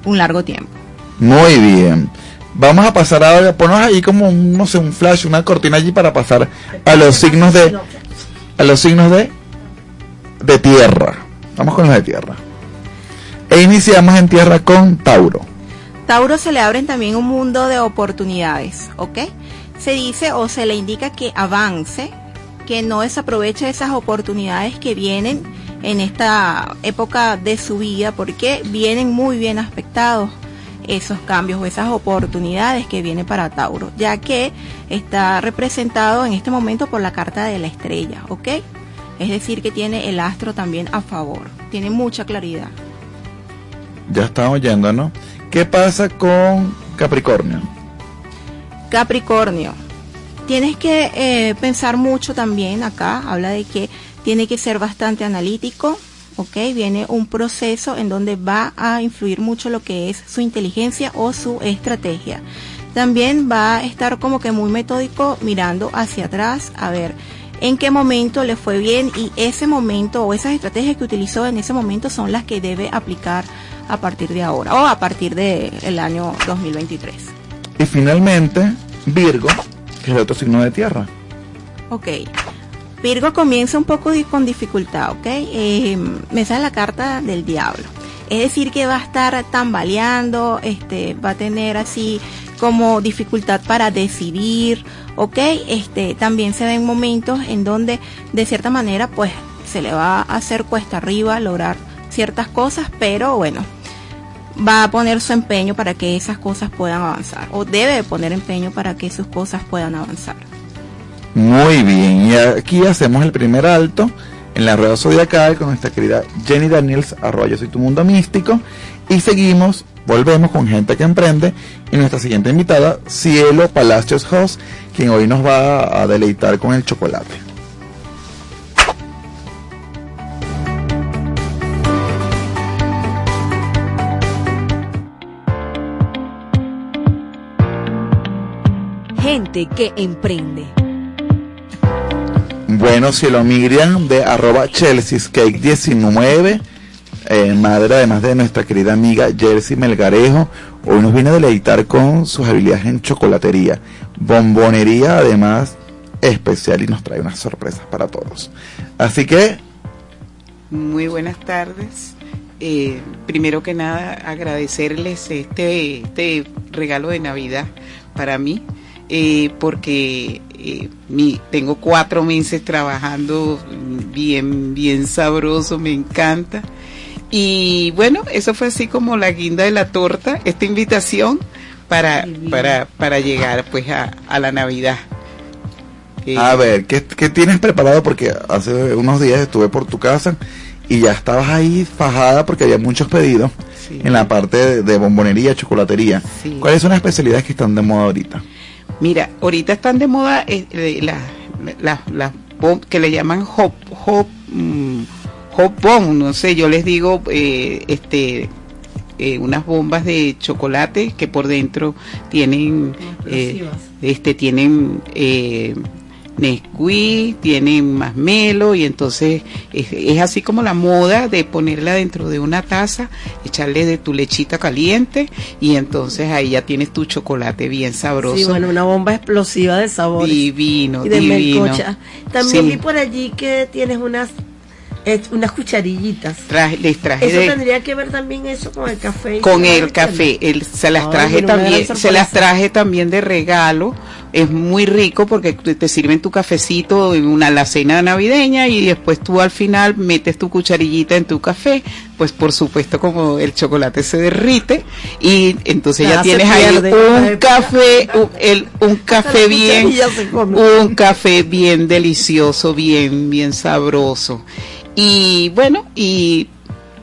un largo tiempo. Muy bien. Vamos a pasar ahora, ponnos ahí como, un, no sé, un flash, una cortina allí para pasar a los signos de, a los signos de, de tierra. Vamos con los de tierra. E iniciamos en tierra con Tauro. Tauro se le abren también un mundo de oportunidades, ¿ok? Se dice o se le indica que avance, que no desaproveche esas oportunidades que vienen en esta época de su vida, porque vienen muy bien aspectados esos cambios o esas oportunidades que vienen para Tauro, ya que está representado en este momento por la carta de la estrella, ¿ok? Es decir, que tiene el astro también a favor, tiene mucha claridad. Ya están oyendo, ¿no? ¿Qué pasa con Capricornio? Capricornio, tienes que eh, pensar mucho también acá, habla de que tiene que ser bastante analítico, ¿ok? Viene un proceso en donde va a influir mucho lo que es su inteligencia o su estrategia. También va a estar como que muy metódico mirando hacia atrás a ver en qué momento le fue bien y ese momento o esas estrategias que utilizó en ese momento son las que debe aplicar a partir de ahora o a partir del año 2023. Y finalmente, Virgo, que es el otro signo de tierra. Ok. Virgo comienza un poco con dificultad, ¿ok? Eh, me sale la carta del diablo. Es decir, que va a estar tambaleando, este, va a tener así como dificultad para decidir, ¿ok? Este, también se ven momentos en donde, de cierta manera, pues, se le va a hacer cuesta arriba lograr ciertas cosas, pero bueno, va a poner su empeño para que esas cosas puedan avanzar, o debe poner empeño para que sus cosas puedan avanzar. Muy bien, y aquí hacemos el primer alto en la rueda zodiacal con nuestra querida Jenny Daniels, arroba yo soy tu mundo místico. Y seguimos, volvemos con gente que emprende. Y nuestra siguiente invitada, Cielo Palacios Host, quien hoy nos va a deleitar con el chocolate. Gente que emprende. Bueno, Cielo Miriam de arroba Cake 19 eh, madre además de nuestra querida amiga Jersey Melgarejo, hoy nos viene a deleitar con sus habilidades en chocolatería, bombonería además especial y nos trae unas sorpresas para todos. Así que... Muy buenas tardes. Eh, primero que nada, agradecerles este, este regalo de Navidad para mí, eh, porque mi, tengo cuatro meses trabajando bien, bien sabroso, me encanta. Y bueno, eso fue así como la guinda de la torta, esta invitación para, para, para llegar pues a, a la Navidad. Eh, A ver, ¿qué, qué tienes preparado? Porque hace unos días estuve por tu casa y ya estabas ahí fajada porque había muchos pedidos Sí. en la parte de, de bombonería, chocolatería. Sí. ¿Cuáles son las especialidades que están de moda ahorita? Mira, ahorita están de moda eh, eh, las las las bom- que le llaman hop hop mm, bomb, no sé, yo les digo eh, este eh, unas bombas de chocolate que por dentro tienen eh, este tienen eh, Nesquik, tienen masmelo y entonces es, es así como la moda de ponerla dentro de una taza, echarle de tu lechita caliente y entonces ahí ya tienes tu chocolate bien sabroso. Sí, bueno, una bomba explosiva de sabores. Divino, y de divino. melcocha. También Sí. vi por allí que tienes unas eh, unas cucharillitas. Traje- les traje Eso de- tendría que ver también eso con el café. con el café. El- se las Ay, traje también, se las traje también de regalo. Es muy rico porque te te sirven tu cafecito en una la cena navideña y después tú al final metes tu cucharillita en tu café. Pues por supuesto como el chocolate se derrite y entonces ya tienes ahí un café, un, el, un café bien, un café bien delicioso, bien, bien sabroso. Y bueno, y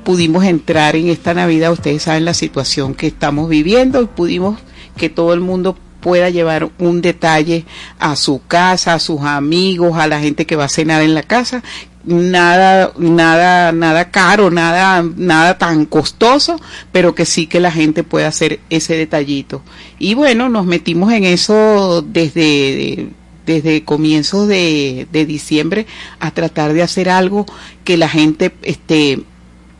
pudimos entrar en esta Navidad, ustedes saben la situación que estamos viviendo y pudimos que todo el mundo pueda llevar un detalle a su casa, a sus amigos, a la gente que va a cenar en la casa, nada, nada, nada caro, nada, nada tan costoso, pero que sí que la gente pueda hacer ese detallito. Y bueno, nos metimos en eso desde, desde comienzos de, de diciembre a tratar de hacer algo que la gente, este,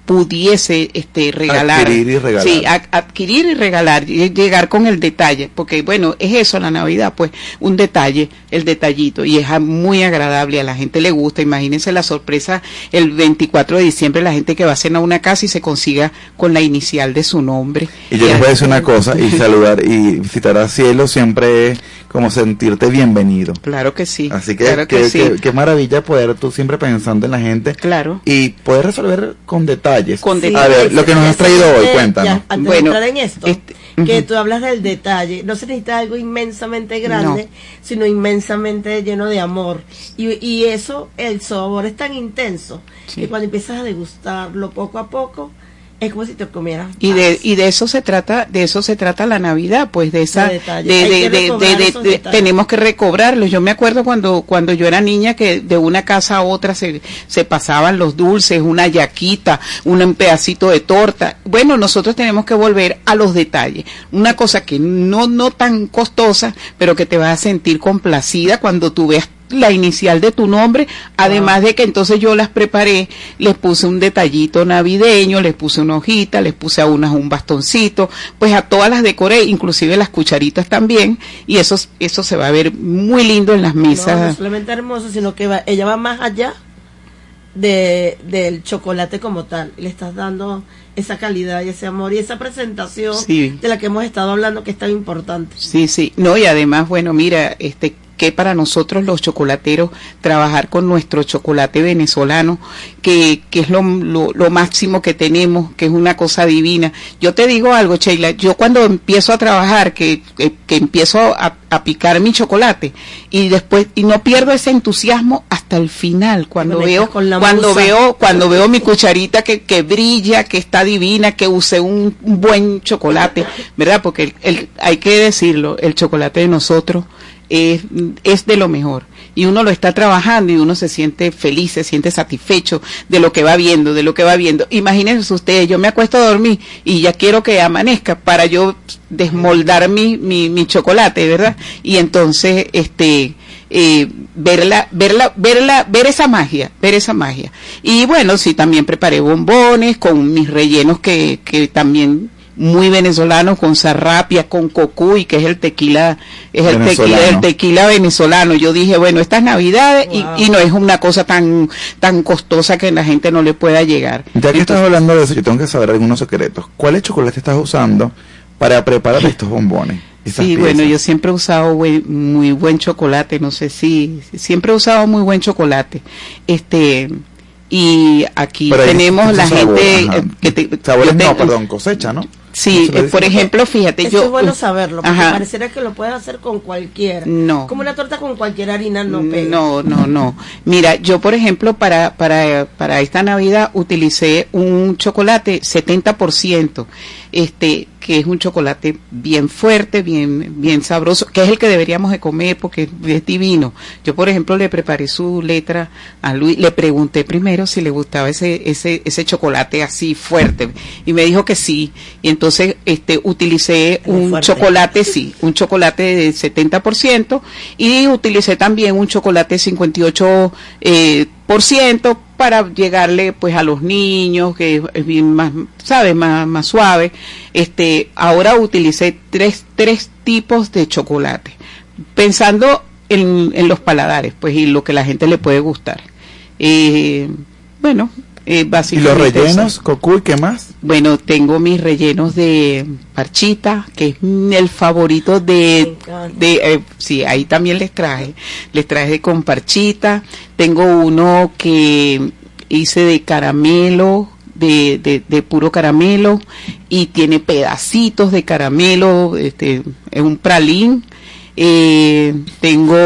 pudiese este regalar. Adquirir y regalar. sí a- adquirir y regalar y llegar con el detalle porque bueno es eso la navidad pues un detalle el detallito y es muy agradable a la gente le gusta imagínense la sorpresa el 24 de diciembre la gente que va a cenar a una casa y se consiga con la inicial de su nombre. Y yo les voy a decir una cosa, y saludar y visitar a Cielo siempre es como sentirte bienvenido. claro que sí Así que, claro que- sí. que- qué maravilla poder tú siempre pensando en la gente claro. y poder resolver con detalles. Con Sí, a ver, ese- lo que nos has traído hoy, eh, cuéntanos. ya, antes Bueno, de entrar en esto, este, que tú hablas del detalle, no se necesita algo inmensamente grande, No. sino inmensamente lleno de amor. Y, y eso, el sabor es tan intenso Sí. que cuando empiezas a degustarlo poco a poco, es como si te comieras. y de y de eso se trata de eso se trata la navidad pues de esa De de, de, de- tenemos que recobrarlos. Yo me acuerdo cuando cuando yo era niña que de una casa a otra se, se pasaban los dulces una yaquita un pedacito de torta. Bueno nosotros tenemos que volver a los detalles. Una cosa que no no tan costosa pero que te vas a sentir complacida cuando tú veas la inicial de tu nombre, además de que entonces yo las preparé, les puse un detallito navideño, les puse una hojita, les puse a unas un bastoncito, pues a todas las decoré, inclusive las cucharitas también, y eso, eso se va a ver muy lindo en las No, no mesas. solamente hermoso, sino que va- ella va más allá de, del chocolate como tal. Le estás dando esa calidad y ese amor y esa presentación Sí. de la que hemos estado hablando que es tan importante. Sí, sí, no, y además, bueno, mira, este, que para nosotros los chocolateros trabajar con nuestro chocolate venezolano, que, que es lo, lo, lo máximo que tenemos, que es una cosa divina. Yo te digo algo, Sheila, yo cuando empiezo a trabajar, que, que, que empiezo a, a picar mi chocolate y después, y no pierdo ese entusiasmo hasta el final, cuando veo, cuando musa. veo, cuando veo mi cucharita que, que brilla, que está divina, que usé un, un buen chocolate, ¿verdad? Porque el, el- hay que decirlo, el chocolate de nosotros es, de lo mejor. Y uno lo está trabajando y uno se siente feliz, se siente satisfecho de lo que va viendo, de lo que va viendo. Imagínense ustedes, yo me acuesto a dormir y ya quiero que amanezca para yo desmoldar mi, mi, mi chocolate, ¿verdad? Y entonces, este, eh, verla, verla, verla, ver esa magia, ver esa magia. Y bueno, sí, también preparé bombones con mis rellenos que, que también muy venezolanos con zarrapia, con cocuy, que es el tequila, es el tequila, Venezolano. el tequila venezolano. Yo dije, bueno, estas navidades y- Wow. y, no es una cosa tan, tan costosa que la gente no le pueda llegar. Ya que estás hablando de eso, yo tengo que saber algunos secretos. ¿Cuál chocolate estás usando para preparar estos bombones? Sí, piezas? bueno, yo siempre he usado buen- muy buen chocolate, no sé si, siempre he usado muy buen chocolate. Este, y aquí Pero tenemos la gente que te, Sabores yo no, perdón, cosecha, ¿no? Sí, ¿Cómo se le eh, por ejemplo, fíjate, Eso yo es bueno saberlo, porque Ajá. pareciera que lo puedes hacer con cualquiera. No. Como una torta con cualquier harina no pega. No, no, no. Mira, yo por ejemplo para para para esta Navidad utilicé un chocolate 70%, este que es un chocolate bien fuerte, bien bien sabroso, que es el que deberíamos de comer porque es divino. Yo por ejemplo le preparé su letra a Luis, le pregunté primero si le gustaba ese ese ese chocolate así fuerte y me dijo que sí. Y entonces este utilicé Muy un fuerte. chocolate chocolate, sí, un chocolate de 70% y utilicé también un chocolate 58 eh, por ciento para llegarle pues a los niños que es bien más sabes más, más suave. Este ahora utilicé tres tres tipos de chocolate pensando en, en los paladares pues y lo que la gente le puede gustar. Eh, bueno eh, ¿Y los rellenos, cocuy, qué más? Bueno, tengo mis rellenos de parchita, que es el favorito de, de eh, sí, ahí también les traje, les traje con parchita. Tengo uno que hice de caramelo, de, de, de puro caramelo, y tiene pedacitos de caramelo, este, es un pralín. Eh, tengo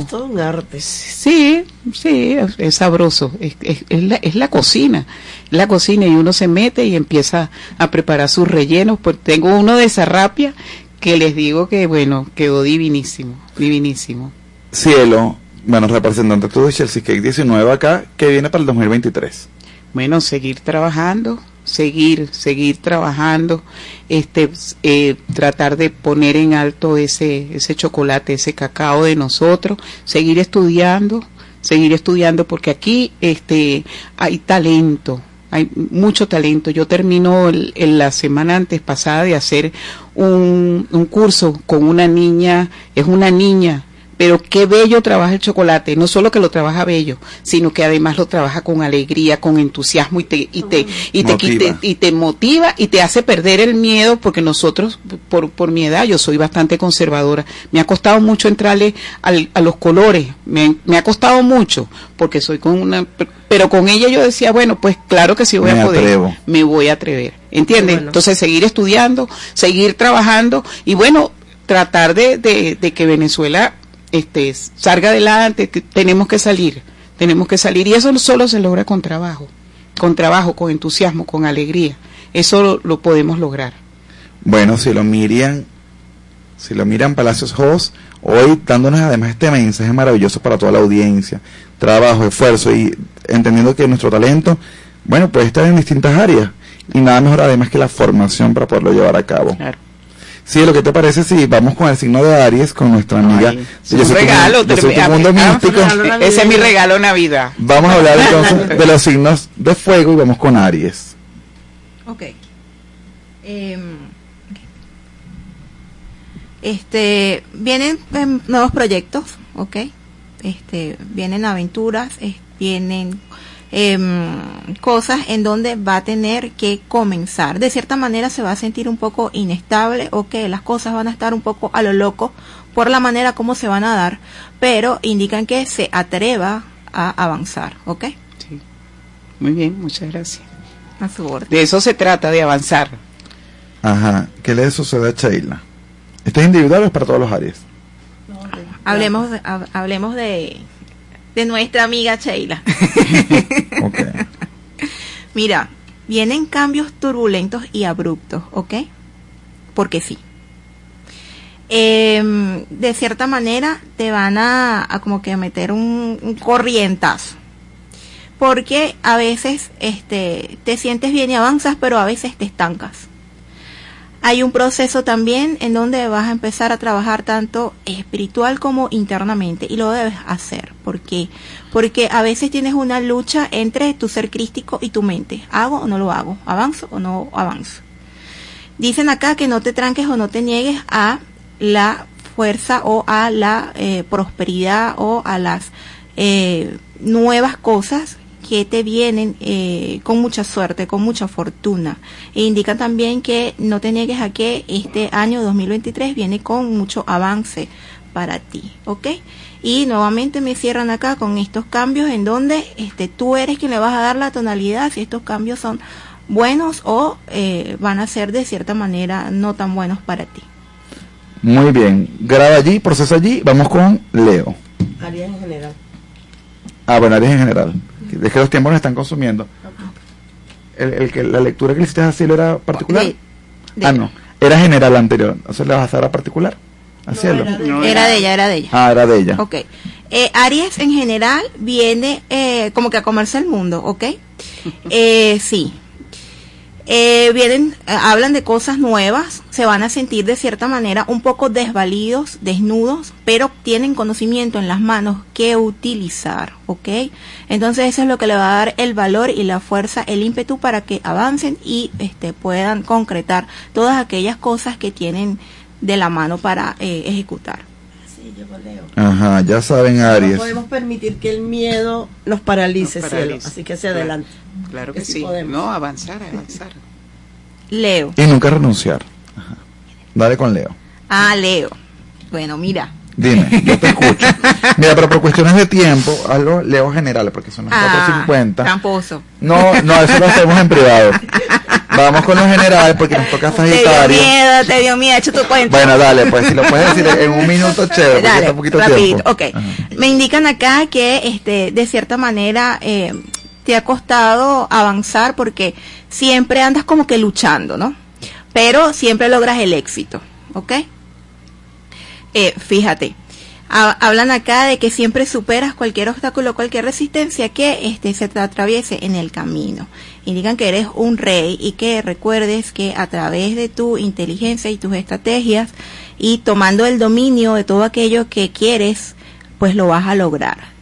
Es todo un arte. Sí, sí, es, es sabroso. Es, es- es la, es la cocina. Es la cocina y uno se mete y empieza a preparar sus rellenos. Pues tengo uno de zarrapia que les digo que, bueno, quedó divinísimo, divinísimo. Cielo, bueno, representante tú de Chelsea Cake 19 acá, que viene para el 2023. Bueno, seguir trabajando, seguir, seguir trabajando, este, eh, tratar de poner en alto ese, ese chocolate, ese cacao de nosotros, seguir estudiando, seguir estudiando, porque aquí, este, hay talento, hay mucho talento. Yo termino el- la semana antes pasada de hacer un, un curso con una niña, es una niña, pero qué bello trabaja el chocolate, no solo que lo trabaja bello, sino que además lo trabaja con alegría, con entusiasmo y te y te y te, Motiva. quite- y te motiva y te hace perder el miedo porque nosotros por por mi edad yo soy bastante conservadora. Me ha costado mucho entrarle al- a los colores, me, me ha costado mucho porque soy con una pero con ella yo decía, bueno, pues claro que sí voy Me a poder, atrevo. me voy a atrever, ¿entiendes? Bueno. Entonces seguir estudiando, seguir trabajando y bueno, tratar de, de, de que Venezuela este, salga adelante, tenemos que salir, tenemos que salir y eso solo se logra con trabajo, con trabajo, con entusiasmo, con alegría, eso lo, lo podemos lograr. Bueno, si lo miran, si lo miran Palacios Host, hoy dándonos además este mensaje maravilloso para toda la audiencia, trabajo, esfuerzo y entendiendo que nuestro talento, bueno, puede estar en distintas áreas y nada mejor además que la formación para poderlo llevar a cabo. Claro. Sí, lo que te parece si vamos con el signo de Aries, con nuestra amiga. Ay, Yo es un soy regalo, mun- yo soy tu tremendo. mundo místico. regalo navideño. Ese es mi regalo Navidad. Vamos a hablar entonces [LAUGHS] de los signos de fuego y vamos con Aries. Ok. Ok. Este, vienen em, nuevos proyectos, ok. Este, vienen aventuras, vienen em, cosas en donde va a tener que comenzar. De cierta manera se va a sentir un poco inestable o que las cosas van a estar un poco a lo loco por la manera como se van a dar, pero indican que se atreva a avanzar, ¿ok? Sí. Muy bien, muchas gracias. A su orden. De eso se trata, de avanzar. Ajá. ¿Qué le sucede a Sheila? ¿Esto es individual o es para todos los áreas? Hablemos, de- hab- hablemos de, de nuestra amiga Sheila. [LAUGHS] Mira, vienen cambios turbulentos y abruptos, ¿ok? Porque sí. Em, de cierta manera te van a, a como que meter un, un corrientazo. Porque a veces este, te sientes bien y avanzas, pero a veces te estancas. Hay un proceso también en donde vas a empezar a trabajar tanto espiritual como internamente y lo debes hacer. ¿Por qué? Porque a veces tienes una lucha entre tu ser crístico y tu mente. ¿Hago o no lo hago? ¿Avanzo o no avanzo? Dicen acá que no te tranques o no te niegues a la fuerza o a la eh, prosperidad o a las eh, nuevas cosas que te vienen eh, con mucha suerte, con mucha fortuna. E indican también que no te niegues a que este año 2023 viene con mucho avance para ti, ¿ok? Y nuevamente me cierran acá con estos cambios en donde este, tú eres quien le vas a dar la tonalidad, si estos cambios son buenos o eh, van a ser de cierta manera no tan buenos para ti. Muy bien. Graba allí, procesa allí. Vamos con Leo. Áreas en general. Ah, bueno, Aries en general. Es que los tiempos nos están consumiendo. El, el que, la lectura que le hiciste a Cielo era particular. De- de- ah, no. Era general anterior. Entonces le vas a hacer a particular. A No, Cielo. era de- No, Era de ella, era de ella. Ah, era de ella. Ok. Eh, Aries en general viene eh, como que a comerse el mundo, ¿ok? [LAUGHS] Eh, sí. Eh, vienen, eh, hablan de cosas nuevas, se van a sentir de cierta manera un poco desvalidos, desnudos, pero tienen conocimiento en las manos que utilizar, ¿ok? Entonces eso es lo que le va a dar el valor y la fuerza, el ímpetu para que avancen y este, puedan concretar todas aquellas cosas que tienen de la mano para eh, ejecutar. Sí, llegó Leo. Ajá, ya saben No Aries. podemos permitir que el miedo nos paralice, Nos cielo. paralice. Así que hacia Claro. adelante. Claro que Que sí sí. podemos. No, avanzar, avanzar. [LAUGHS] Leo. Y nunca renunciar. Ajá. Dale con Leo. Ah, Leo. Bueno, mira. Dime, yo te escucho. Mira, pero por cuestiones de tiempo, algo Leo general, porque son las Ah, 4.50. tramposo. No, no, eso lo hacemos en privado. Vamos con lo general porque nos toca Te dio Sagitario. miedo, te dio miedo, hecho tu cuenta. Bueno, dale, pues si lo puedes decir en un minuto, chévere, porque Dale, está poquito rapidito. tiempo. Ok. Ajá. Me indican acá que este, de cierta manera eh, te ha costado avanzar porque siempre andas como que luchando, ¿no? Pero siempre logras el éxito, ¿ok? Eh, fíjate, ha- hablan acá de que siempre superas cualquier obstáculo, cualquier resistencia que este, se te atraviese en el camino. Indican que eres un rey y que recuerdes que a través de tu inteligencia y tus estrategias y tomando el dominio de todo aquello que quieres, pues lo vas a lograr.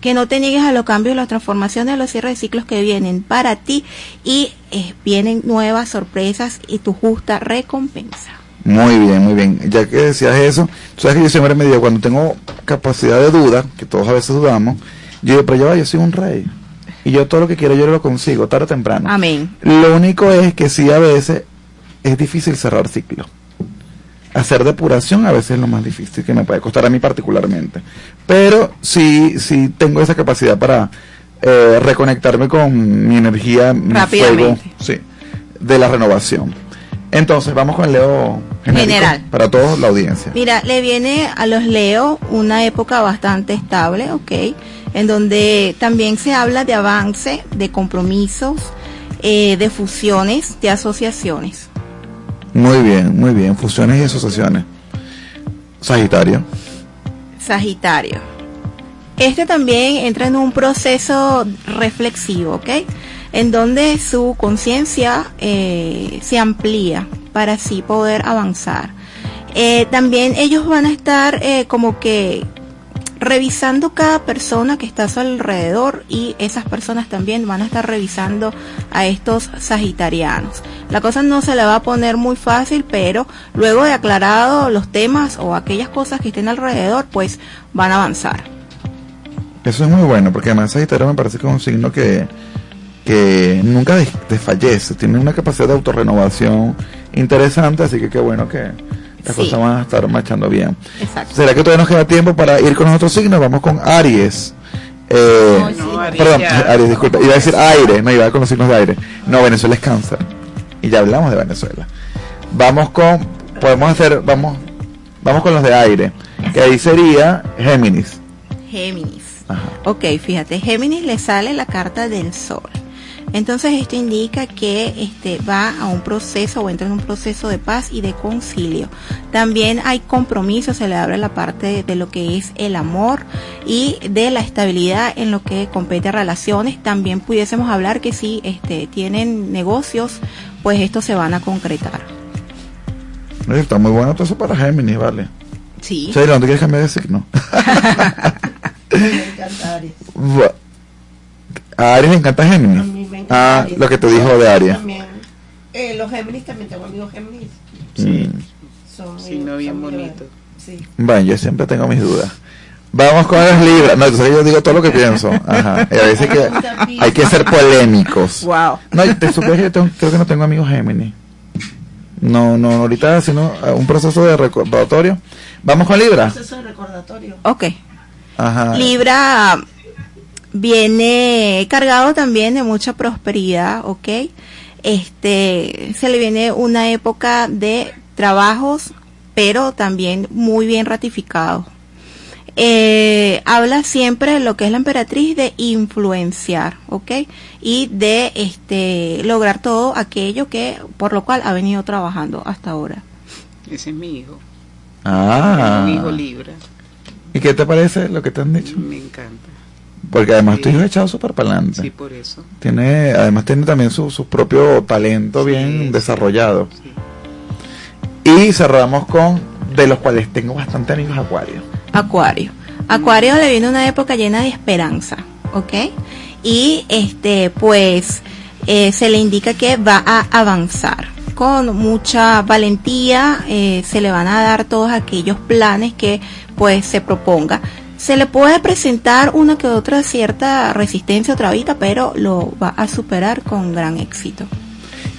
Que no te niegues a los cambios, las transformaciones, los cierres de ciclos que vienen para ti y eh, vienen nuevas sorpresas y tu justa recompensa. Muy bien, muy bien. Ya que decías eso, tú sabes que yo siempre me digo, cuando tengo capacidad de duda, que todos a veces dudamos, yo digo, pero ya va, yo soy un rey. Y yo todo lo que quiero yo lo consigo, tarde o temprano. Amén. Lo único es que sí a veces es difícil cerrar ciclos. Hacer depuración a veces es lo más difícil que me puede costar a mí particularmente. Pero sí, sí tengo esa capacidad para eh, reconectarme con mi energía, mi fuego, sí, de la renovación. Entonces vamos con el Leo General. para toda la audiencia. Mira, le viene a los Leo una época bastante estable, ¿ok? En donde también se habla de avance, de compromisos, eh, de fusiones, de asociaciones. Muy bien, muy bien. Fusiones y asociaciones. Sagitario. Sagitario. Este también entra en un proceso reflexivo, ¿ok? En donde su conciencia eh, se amplía para así poder avanzar. Eh, también ellos van a estar eh, como que revisando cada persona que está a su alrededor y esas personas también van a estar revisando a estos sagitarianos. La cosa no se le va a poner muy fácil, pero luego de aclarado los temas o aquellas cosas que estén alrededor, pues van a avanzar. Eso es muy bueno, porque además Sagitario me parece que es un signo que, que nunca des- desfallece, tiene una capacidad de autorrenovación interesante, así que qué bueno que las Sí. cosas van a estar marchando bien. Exacto. ¿Será que todavía nos queda tiempo para ir con los otros signos? Vamos con Aries. Eh, No, sí. No, Aries perdón. Aries, disculpa, iba a decir aire, no iba con los signos de aire. No, Venezuela es cáncer. Y ya hablamos de Venezuela. Vamos con, podemos hacer, vamos, vamos con los de aire, que ahí sería Géminis. Géminis. Ajá. Ok, fíjate, Géminis le sale la carta del sol. Entonces esto indica que este va a un proceso o entra en un proceso de paz y de concilio. También hay compromiso, se le abre la parte de, de lo que es el amor y de la estabilidad en lo que compete a relaciones. También pudiésemos hablar que si este tienen negocios, pues estos se van a concretar. Está muy bueno todo eso para Géminis, vale. Sí. ¿no quieres cambiar de signo? [LAUGHS] [LAUGHS] Me encanta Aries. Bu- A Aries le encanta A Géminis. mí me encanta Ah, Aries. lo que te dijo de Aries. También. Eh, los Géminis también tengo amigos Géminis. Mm. Son muy- Signo bien bonito. Sí. Bueno, yo siempre tengo mis dudas. Vamos con las libras. No, entonces yo digo todo lo que pienso. Ajá. Y a veces que hay que ser polémicos. Wow. No, te supieras que yo tengo- creo que no tengo amigos Géminis. No, no, ahorita sino un proceso de recordatorio. Vamos con Libra. Proceso de recordatorio. Ok. Ajá. Libra viene cargado también de mucha prosperidad, ¿ok? Este, se le viene una época de trabajos, pero también muy bien ratificado. Eh, habla siempre de lo que es la emperatriz de influenciar, ¿ok? Y de este lograr todo aquello que por lo cual ha venido trabajando hasta ahora. Ese es mi hijo. Ah. Un hijo Libra. ¿Y qué te parece lo que te han dicho? Me encanta. Porque además tu Sí. hijo es echado súper para adelante. Sí, por eso. Tiene, además tiene también su, su propio talento Sí, bien sí. desarrollado. Sí. Y cerramos con de los cuales tengo bastante amigos Acuario. Acuario. Acuario le viene una época llena de esperanza, ¿ok? Y este, pues, eh, se le indica que va a avanzar. Con mucha valentía eh, se le van a dar todos aquellos planes que pues se proponga. Se le puede presentar una que otra cierta resistencia otra vez, pero lo va a superar con gran éxito.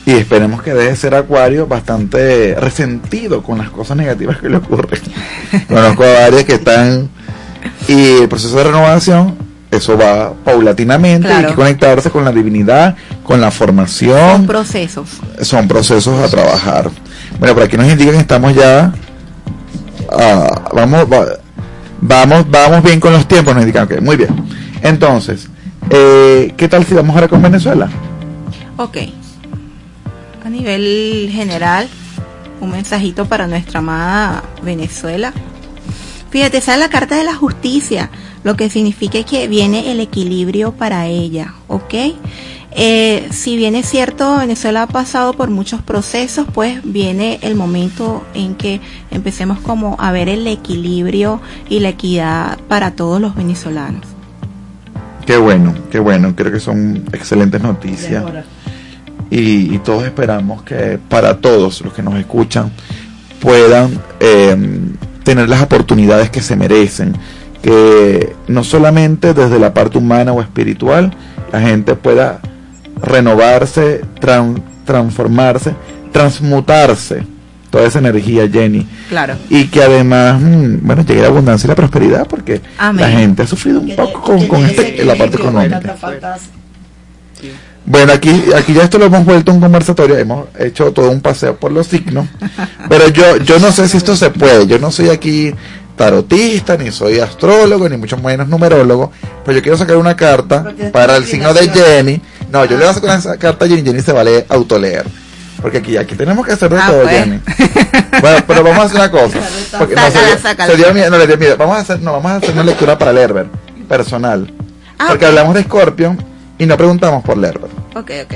Y esperemos que deje de ser Acuario bastante resentido con las cosas negativas que le ocurren. [LAUGHS] Conozco a varios que están. Y el proceso de renovación, eso va paulatinamente. Claro. Hay que conectarse con la divinidad, con la Son formación. procesos. son procesos a trabajar. Bueno, por aquí nos indican que estamos ya. ah, vamos, va- vamos, vamos bien con los tiempos, nos indican. Ok, muy bien. Entonces, eh, ¿qué tal si vamos ahora con Venezuela? Ok. A nivel general, un mensajito para nuestra amada Venezuela. Fíjate, sale la carta de la justicia, lo que significa que viene el equilibrio para ella, ¿ok? Eh, si bien es cierto, Venezuela ha pasado por muchos procesos, pues viene el momento en que empecemos como a ver el equilibrio y la equidad para todos los venezolanos. Qué bueno, qué bueno. Creo que son excelentes noticias. Y, y todos esperamos que para todos los que nos escuchan puedan eh, tener las oportunidades que se merecen, que no solamente desde la parte humana o espiritual la gente pueda renovarse, tran- transformarse, transmutarse, toda esa energía, Jenny, Claro. y que además, mm, bueno, llegue la abundancia y la prosperidad, porque Amén. la gente ha sufrido un poco con, con este- la parte económica. Sí. Bueno, aquí, aquí ya esto lo hemos vuelto un conversatorio, hemos hecho todo un paseo por los signos, [LAUGHS] pero yo, yo no sé si esto se puede, yo no soy aquí tarotista, ni soy astrólogo, ni mucho menos numerólogo, pero yo quiero sacar una carta para el signo de. Jenny, no, yo le voy a sacar esa carta a Jenny, Jenny se vale autoleer, porque aquí, aquí tenemos que hacer de Ah, todo, pues. Jenny. Bueno, pero vamos a hacer una cosa, [LAUGHS] porque no, Sácala, se dio- sácala. se dio miedo, no le dio miedo, vamos a hacer, no, vamos a hacer una lectura para Lerber, personal, Ah, porque hablamos de Scorpion y no preguntamos por Lerber. Ok, ok.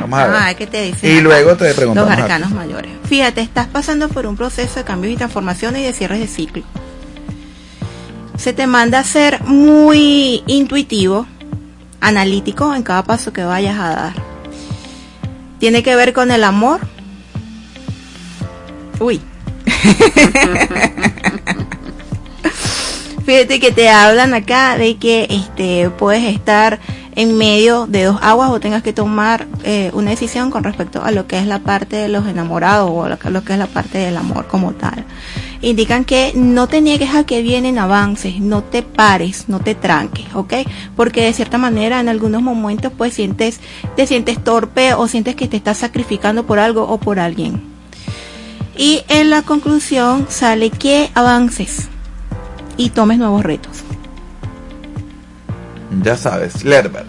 Vamos a ver. Ah, ¿qué te dicen? Y luego te preguntamos. Los arcanos mayores. Fíjate, estás pasando por un proceso de cambios y transformaciones y de cierres de ciclo. Se te manda a ser muy intuitivo, analítico en cada paso que vayas a dar. Tiene que ver con el amor. Uy. [LAUGHS] Fíjate que te hablan acá de que este puedes estar en medio de dos aguas o tengas que tomar eh, una decisión con respecto a lo que es la parte de los enamorados o lo que, es la parte del amor como tal. Indican que no te niegues a que vienen avances, no te pares, no te tranques, ¿ok? Porque de cierta manera en algunos momentos pues sientes, te sientes torpe o sientes que te estás sacrificando por algo o por alguien. Y en la conclusión sale que avances y tomes nuevos retos. Ya sabes, Lerber.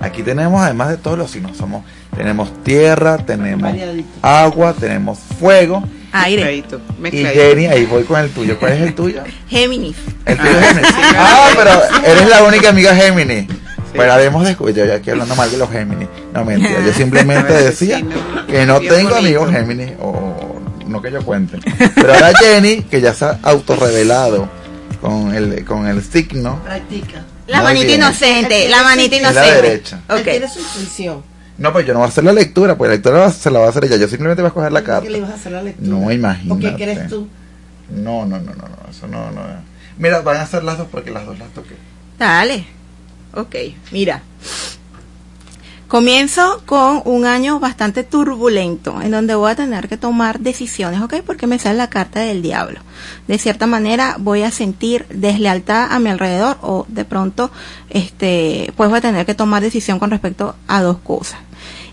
Aquí tenemos, además de todos los signos, somos, tenemos tierra, tenemos agua, tenemos fuego. Aire. Mezcladito, Y. Jenny, ahí voy con el tuyo. ¿Cuál es el tuyo? Géminis. El tuyo es Géminis. Ah, pero eres la única amiga Géminis. Pero habemos descubierto, yo ya aquí hablando mal de los Géminis. No, mentira, yo [LAUGHS] simplemente decía Sí, no. que no tengo bonito. amigos Géminis, o no que yo cuente. Pero ahora Jenny, que ya se ha autorrevelado con el, con el signo, Practica. La Muy manita bien. inocente, la manita Es la inocente. derecha. Él Ok. tiene su intuición. No, pues yo no voy a hacer la lectura, pues la lectura se la va a hacer ella. Yo simplemente voy a coger la carta. ¿Qué le ibas a hacer la lectura? No, ¿O imagínate. qué crees tú? No, no, no, no, no, eso no, no. Mira, van a hacer las dos porque las dos las toqué. Dale. Ok, mira. Comienzo con un año bastante turbulento, en donde voy a tener que tomar decisiones, ¿ok? Porque me sale la carta del diablo. De cierta manera voy a sentir deslealtad a mi alrededor o de pronto, este, pues voy a tener que tomar decisión con respecto a dos cosas.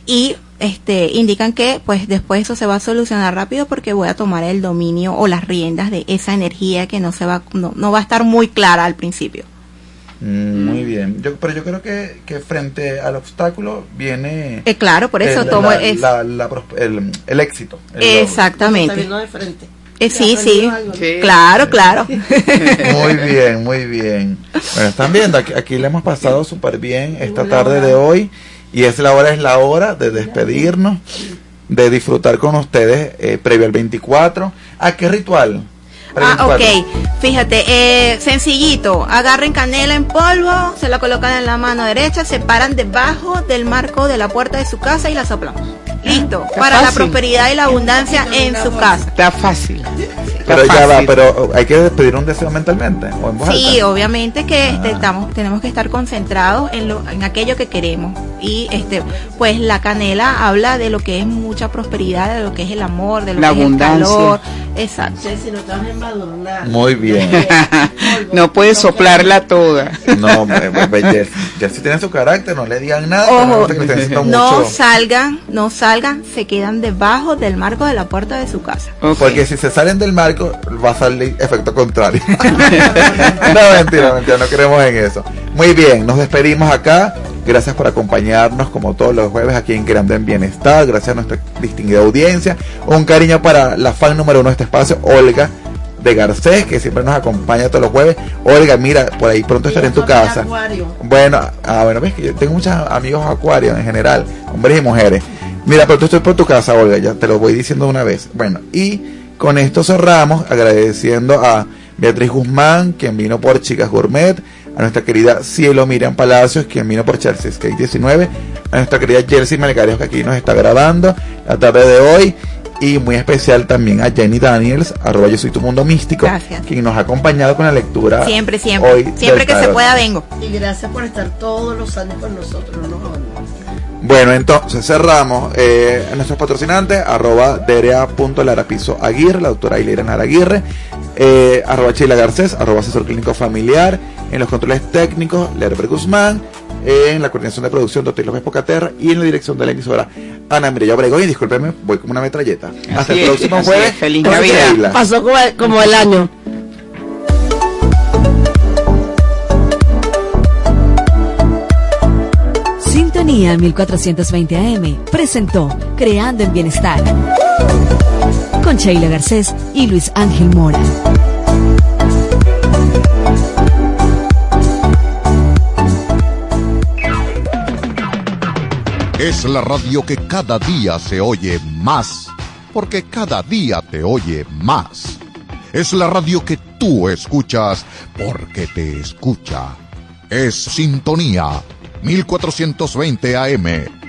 Y, este, indican que, pues después eso se va a solucionar rápido porque voy a tomar el dominio o las riendas de esa energía que no se va, no, no va a estar muy clara al principio. Mm, Muy bien. Yo, pero yo creo que, que frente al obstáculo viene Eh, claro, por eso el, tomo la- es- la- el, el éxito. el exactamente. de frente. Eh, sí, ¿Ya sí. Sí. Claro, claro. [LAUGHS] Muy bien, muy bien. Bueno, están viendo, aquí, aquí le hemos pasado súper bien esta tarde de hoy y es la hora, es la hora de despedirnos, de disfrutar con ustedes eh, previo al 24. ¿A qué ritual? Ah, 24. ok. Fíjate, eh, sencillito. Agarren canela en polvo, se la colocan en la mano derecha, se paran debajo del marco de la puerta de su casa y la soplan. Listo. Está Para la prosperidad y la abundancia en su casa. Está fácil. Está Pero ya va, pero hay que pedir un deseo mentalmente o en voz Sí, alta. obviamente que este, estamos, tenemos que estar concentrados en, lo, en aquello que queremos. Y este, pues la canela habla de lo que es mucha prosperidad, de lo que es el amor, de lo La que abundancia. es el calor. Exacto. Che, si no embadurnar. Muy [LAUGHS] bien. No puedes soplarla toda. No, me- me- Jess, Jess tiene su carácter, no le digan nada. Ojo, no no salgan, no salgan, se quedan debajo del marco de la puerta de su casa. Porque si se salen del marco, va a salir efecto contrario. [LAUGHS] no, mentira, mentira, no creemos en eso. Muy bien, nos despedimos acá. Gracias por acompañarnos como todos los jueves aquí en Grande en Bienestar. Gracias a nuestra distinguida audiencia. Un cariño para la fan número uno de este espacio, Olga de Garcés, que siempre nos acompaña todos los jueves. Olga, mira, por ahí pronto estaré en tu casa. Acuario. Bueno, ah, bueno, ves que yo tengo muchos amigos acuarios en general, hombres y mujeres. Mira, pero tú estoy por tu casa, Olga, ya te lo voy diciendo de una vez. Bueno, y con esto cerramos agradeciendo a Beatriz Guzmán, quien vino por Chicas Gourmet, a nuestra querida Cielo Miriam Palacios, quien vino por Chelsea Skate 19, a nuestra querida Jersey Melgarejo, que aquí nos está grabando la tarde de hoy, y muy especial también a Jenny Daniels, arroba yo soy tu mundo místico, Gracias. quien nos ha acompañado con la lectura Siempre, siempre. hoy siempre que se pueda vengo. Y gracias por estar todos los años con nosotros. No. Bueno, entonces cerramos. Eh, nuestros patrocinantes, arroba derea.larapiso Aguirre, la doctora Ailera Nara Aguirre, eh, arroba Sheila Garcés, arroba asesor clínico familiar, en los controles técnicos, Lerber Guzmán, en la coordinación de producción, doctor López Pocaterra, y en la dirección de la emisora, Ana Mireya Obregón. Y discúlpeme, voy como una metralleta. Hasta el es, próximo jueves. es. Feliz Navidad. Pasó como el año. Sintonía 1420 AM presentó Creando en Bienestar con Sheila Garcés y Luis Ángel Mora. Es la radio que cada día se oye más, porque cada día te oye más. Es la radio que tú escuchas porque te escucha. Es Sintonía 1420 AM.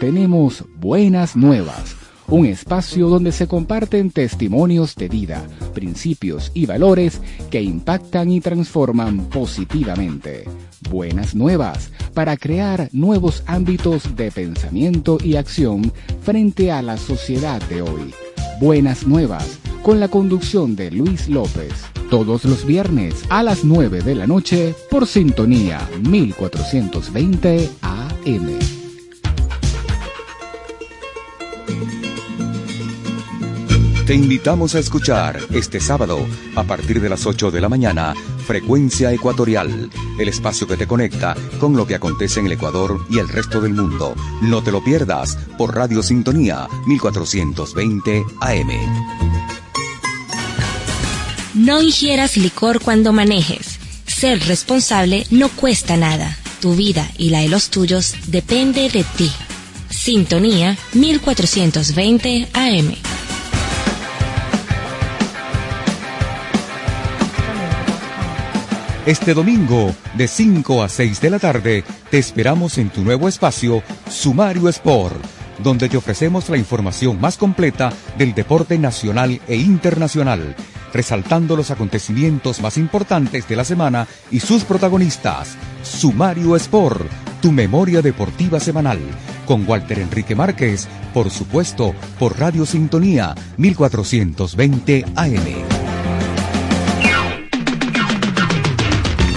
tenemos buenas nuevas. un espacio donde se comparten testimonios de vida, principios y valores que impactan y transforman positivamente. Buenas nuevas para crear nuevos ámbitos de pensamiento y acción frente a la sociedad de hoy. Buenas nuevas con la conducción de Luis López. Todos los viernes a las 9 de la noche por sintonía 1420 AM. Te invitamos a escuchar este sábado, a partir de las 8 de la mañana, Frecuencia Ecuatorial, el espacio que te conecta con lo que acontece en el Ecuador y el resto del mundo. No te lo pierdas por Radio Sintonía 1420 AM. No ingieras licor cuando manejes. Ser responsable no cuesta nada. Tu vida y la de los tuyos depende de ti. Sintonía 1420 AM. Este domingo, de 5 a 6 de la tarde, te esperamos en tu nuevo espacio, Sumario Sport, donde te ofrecemos la información más completa del deporte nacional e internacional, resaltando los acontecimientos más importantes de la semana y sus protagonistas. Sumario Sport, tu memoria deportiva semanal, con Walter Enrique Márquez, por supuesto, por Radio Sintonía 1420 AM.